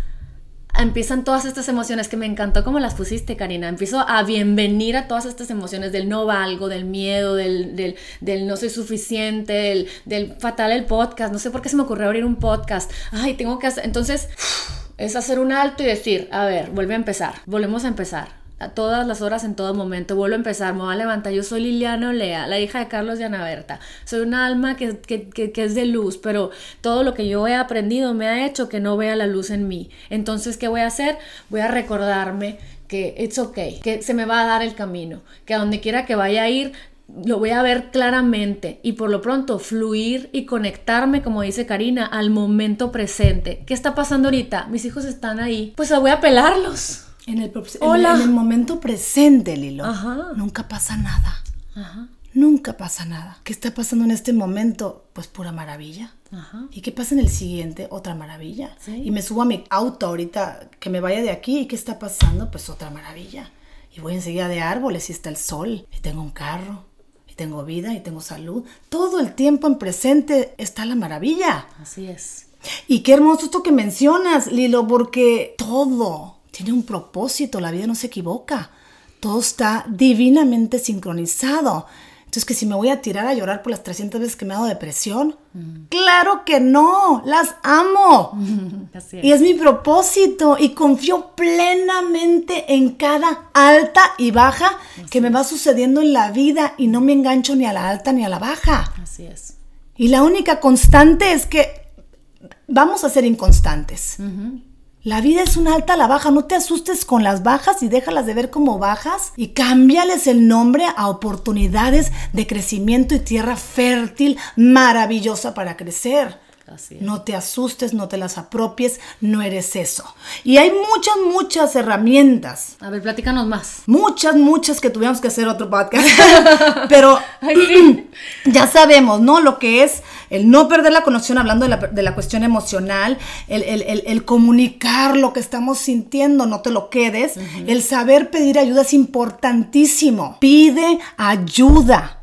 A: empiezan todas estas emociones que me encantó como las pusiste, Karina. Empiezo a bienvenir a todas estas emociones del no valgo, del miedo, del, del, no soy suficiente, del, del, fatal el podcast. No sé por qué se me ocurrió abrir un podcast. Ay, tengo que hacer. Entonces, es hacer un alto y decir, a ver, vuelve a empezar. Volvemos a empezar a todas las horas, en todo momento. Vuelvo a empezar, me voy a levantar. Yo soy Liliana Olea, la hija de Carlos y Ana Berta. Soy una alma que, que, que, es de luz, pero todo lo que yo he aprendido me ha hecho que no vea la luz en mí. Entonces, ¿qué voy a hacer? Voy a recordarme que it's okay, que se me va a dar el camino, que a donde quiera que vaya a ir, lo voy a ver claramente y por lo pronto fluir y conectarme, como dice Karina, al momento presente. ¿Qué está pasando ahorita? Mis hijos están ahí. Pues voy a pelarlos
B: en el, en el momento presente, Lilo, nunca pasa nada. Nunca pasa nada. ¿Qué está pasando en este momento? Pues pura maravilla. ¿Y qué pasa en el siguiente? Otra maravilla. Y me subo a mi auto ahorita, que me vaya de aquí. ¿Y qué está pasando? Pues otra maravilla. Y voy enseguida de árboles y está el sol. Y tengo un carro. Y tengo vida y tengo salud. Todo el tiempo en presente está la maravilla.
A: Así es.
B: Y qué hermoso esto que mencionas, Lilo, porque todo, tiene un propósito, la vida no se equivoca. Todo está divinamente sincronizado. Entonces, que si me voy a tirar a llorar por las 300 veces que me ha dado depresión, mm. claro que no, las amo. Y es mi propósito y confío plenamente en cada alta y baja que me va sucediendo en la vida y no me engancho ni a la alta ni a la baja.
A: Así es.
B: Y la única constante es que vamos a ser inconstantes. La vida es una alta a la baja, no te asustes con las bajas y déjalas de ver como bajas y cámbiales el nombre a oportunidades de crecimiento y tierra fértil, maravillosa para crecer. No te asustes, no te las apropies, no eres eso. Y hay muchas, muchas herramientas.
A: A ver, platícanos más.
B: Muchas, muchas que tuvimos que hacer otro podcast. Pero ya sabemos, ¿no? Lo que es el no perder la conexión, hablando de la, cuestión emocional, el, comunicar lo que estamos sintiendo, no te lo quedes. El saber pedir ayuda es importantísimo. Pide ayuda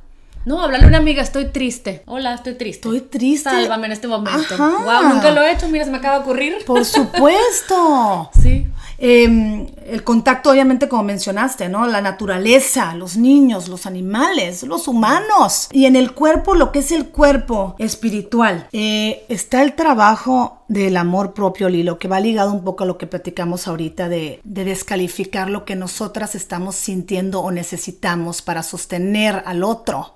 A: No, hablarle a una amiga, estoy triste. Hola, estoy triste.
B: Estoy triste.
A: Sálvame en este momento.
B: Ajá.
A: Wow, nunca lo he hecho, mira, se me acaba de ocurrir.
B: Por supuesto.
A: Sí.
B: Eh, el contacto, obviamente, como mencionaste, ¿no? La naturaleza, los niños, los animales, los humanos. Y en el cuerpo, lo que es el cuerpo espiritual, eh, está el trabajo del amor propio, Lilo, que va ligado un poco a lo que platicamos ahorita de, de descalificar lo que nosotras estamos sintiendo o necesitamos para sostener al otro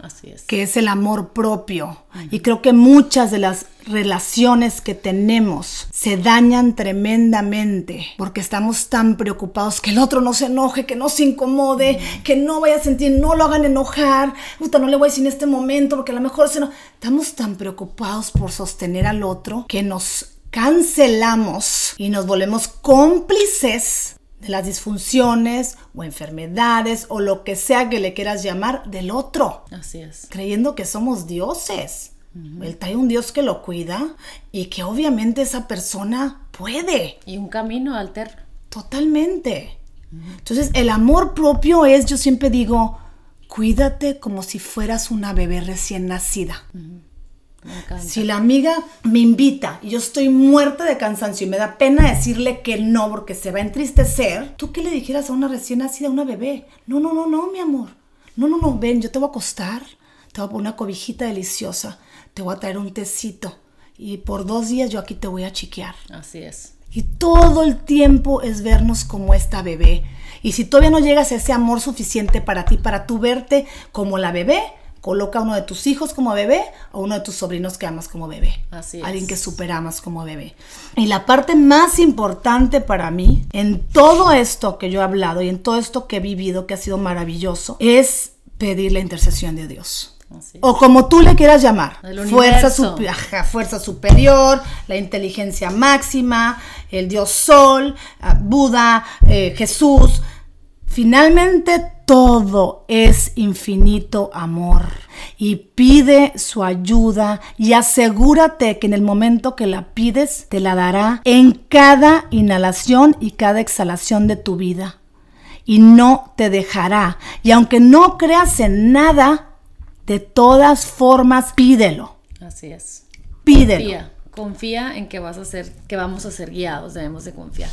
A: Así es.
B: que es el amor propio. Y creo que muchas de las relaciones que tenemos se dañan tremendamente porque estamos tan preocupados que el otro no se enoje, que no se incomode, que no vaya a sentir, no lo hagan enojar, puta, no le voy a decir en este momento porque a lo mejor se no... Estamos tan preocupados por sostener al otro que nos cancelamos y nos volvemos cómplices de las disfunciones o enfermedades o lo que sea que le quieras llamar del otro
A: Así es.
B: creyendo que somos dioses. Él trae un Dios que lo cuida y que obviamente esa persona puede,
A: Y un camino alterno.
B: totalmente. Entonces, el amor propio es, yo siempre digo, cuídate como si fueras una bebé recién nacida.
A: Me.
B: Si la amiga me invita y yo estoy muerta de cansancio y me da pena decirle que no porque se va a entristecer, ¿tú qué le dijeras a una recién nacida, a una bebé? No, no, no, no, mi amor. No, no, no, ven, yo te voy a acostar, te voy a poner una cobijita deliciosa, te voy a traer un tecito y por dos días yo aquí te voy a chiquear.
A: Así es.
B: Y todo el tiempo es vernos como esta bebé. Y si todavía no llegas a ese amor suficiente para ti, para tú verte como la bebé, coloca a uno de tus hijos como bebé o uno de tus sobrinos que amas como bebé.
A: Así
B: Alguien
A: es.
B: que superamas como bebé. Y la parte más importante para mí, en todo esto que yo he hablado y en todo esto que he vivido, que ha sido maravilloso, es pedir la intercesión de Dios.
A: Así es.
B: O como tú le quieras llamar. Fuerza, ajá, fuerza superior, la inteligencia máxima, el dios sol, ah, Buda, eh, Jesús. Finalmente todo es infinito amor. Y pide su ayuda y asegúrate que en el momento que la pides te la dará en cada inhalación y cada exhalación de tu vida. Y no te dejará. Y aunque no creas en nada, de todas formas pídelo.
A: Así es.
B: Pídelo.
A: Confía, confía en que vas a ser, que vamos a ser guiados, debemos de confiar.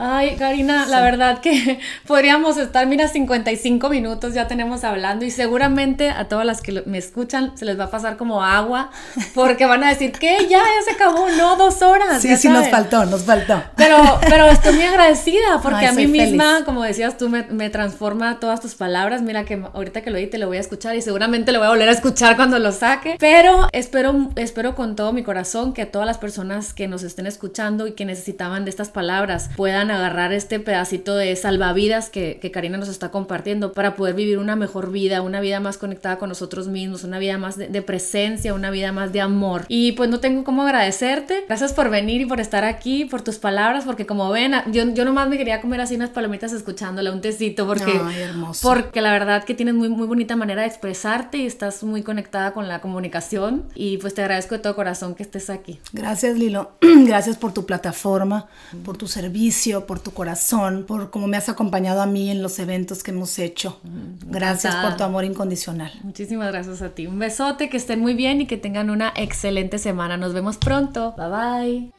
A: Ay, Karina, la verdad que podríamos estar, mira, 55 minutos ya tenemos hablando y seguramente a todas las que me escuchan se les va a pasar como agua porque van a decir que ya, ya se acabó, no, dos horas.
B: Sí, sí, nos faltó, nos faltó.
A: Pero, pero estoy muy agradecida porque
B: Ay,
A: a mí misma,
B: feliz.
A: como decías tú, me, me transforma todas tus palabras. Mira que ahorita que lo oí te lo voy a escuchar y seguramente lo voy a volver a escuchar cuando lo saque. Pero espero, espero con todo mi corazón que todas las personas que nos estén escuchando y que necesitaban de estas palabras puedan agarrar este pedacito de salvavidas que, que Karina nos está compartiendo para poder vivir una mejor vida, una vida más conectada con nosotros mismos, una vida más de, de presencia, una vida más de amor. Y pues no tengo cómo agradecerte. Gracias por venir y por estar aquí, por tus palabras, porque como ven, yo, yo nomás me quería comer así unas palomitas escuchándola, un tecito, porque,
B: Ay, hermoso.
A: porque la verdad que tienes muy, muy bonita manera de expresarte y estás muy conectada con la comunicación. Y pues te agradezco de todo corazón que estés aquí.
B: Gracias, Lilo. Gracias por tu plataforma, por tu servicio, por tu corazón, por cómo me has acompañado a mí en los eventos que hemos hecho. Gracias
A: encantada.
B: por tu amor incondicional.
A: Muchísimas gracias a ti. Un besote, que estén muy bien y que tengan una excelente semana. Nos vemos pronto. Bye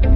A: bye.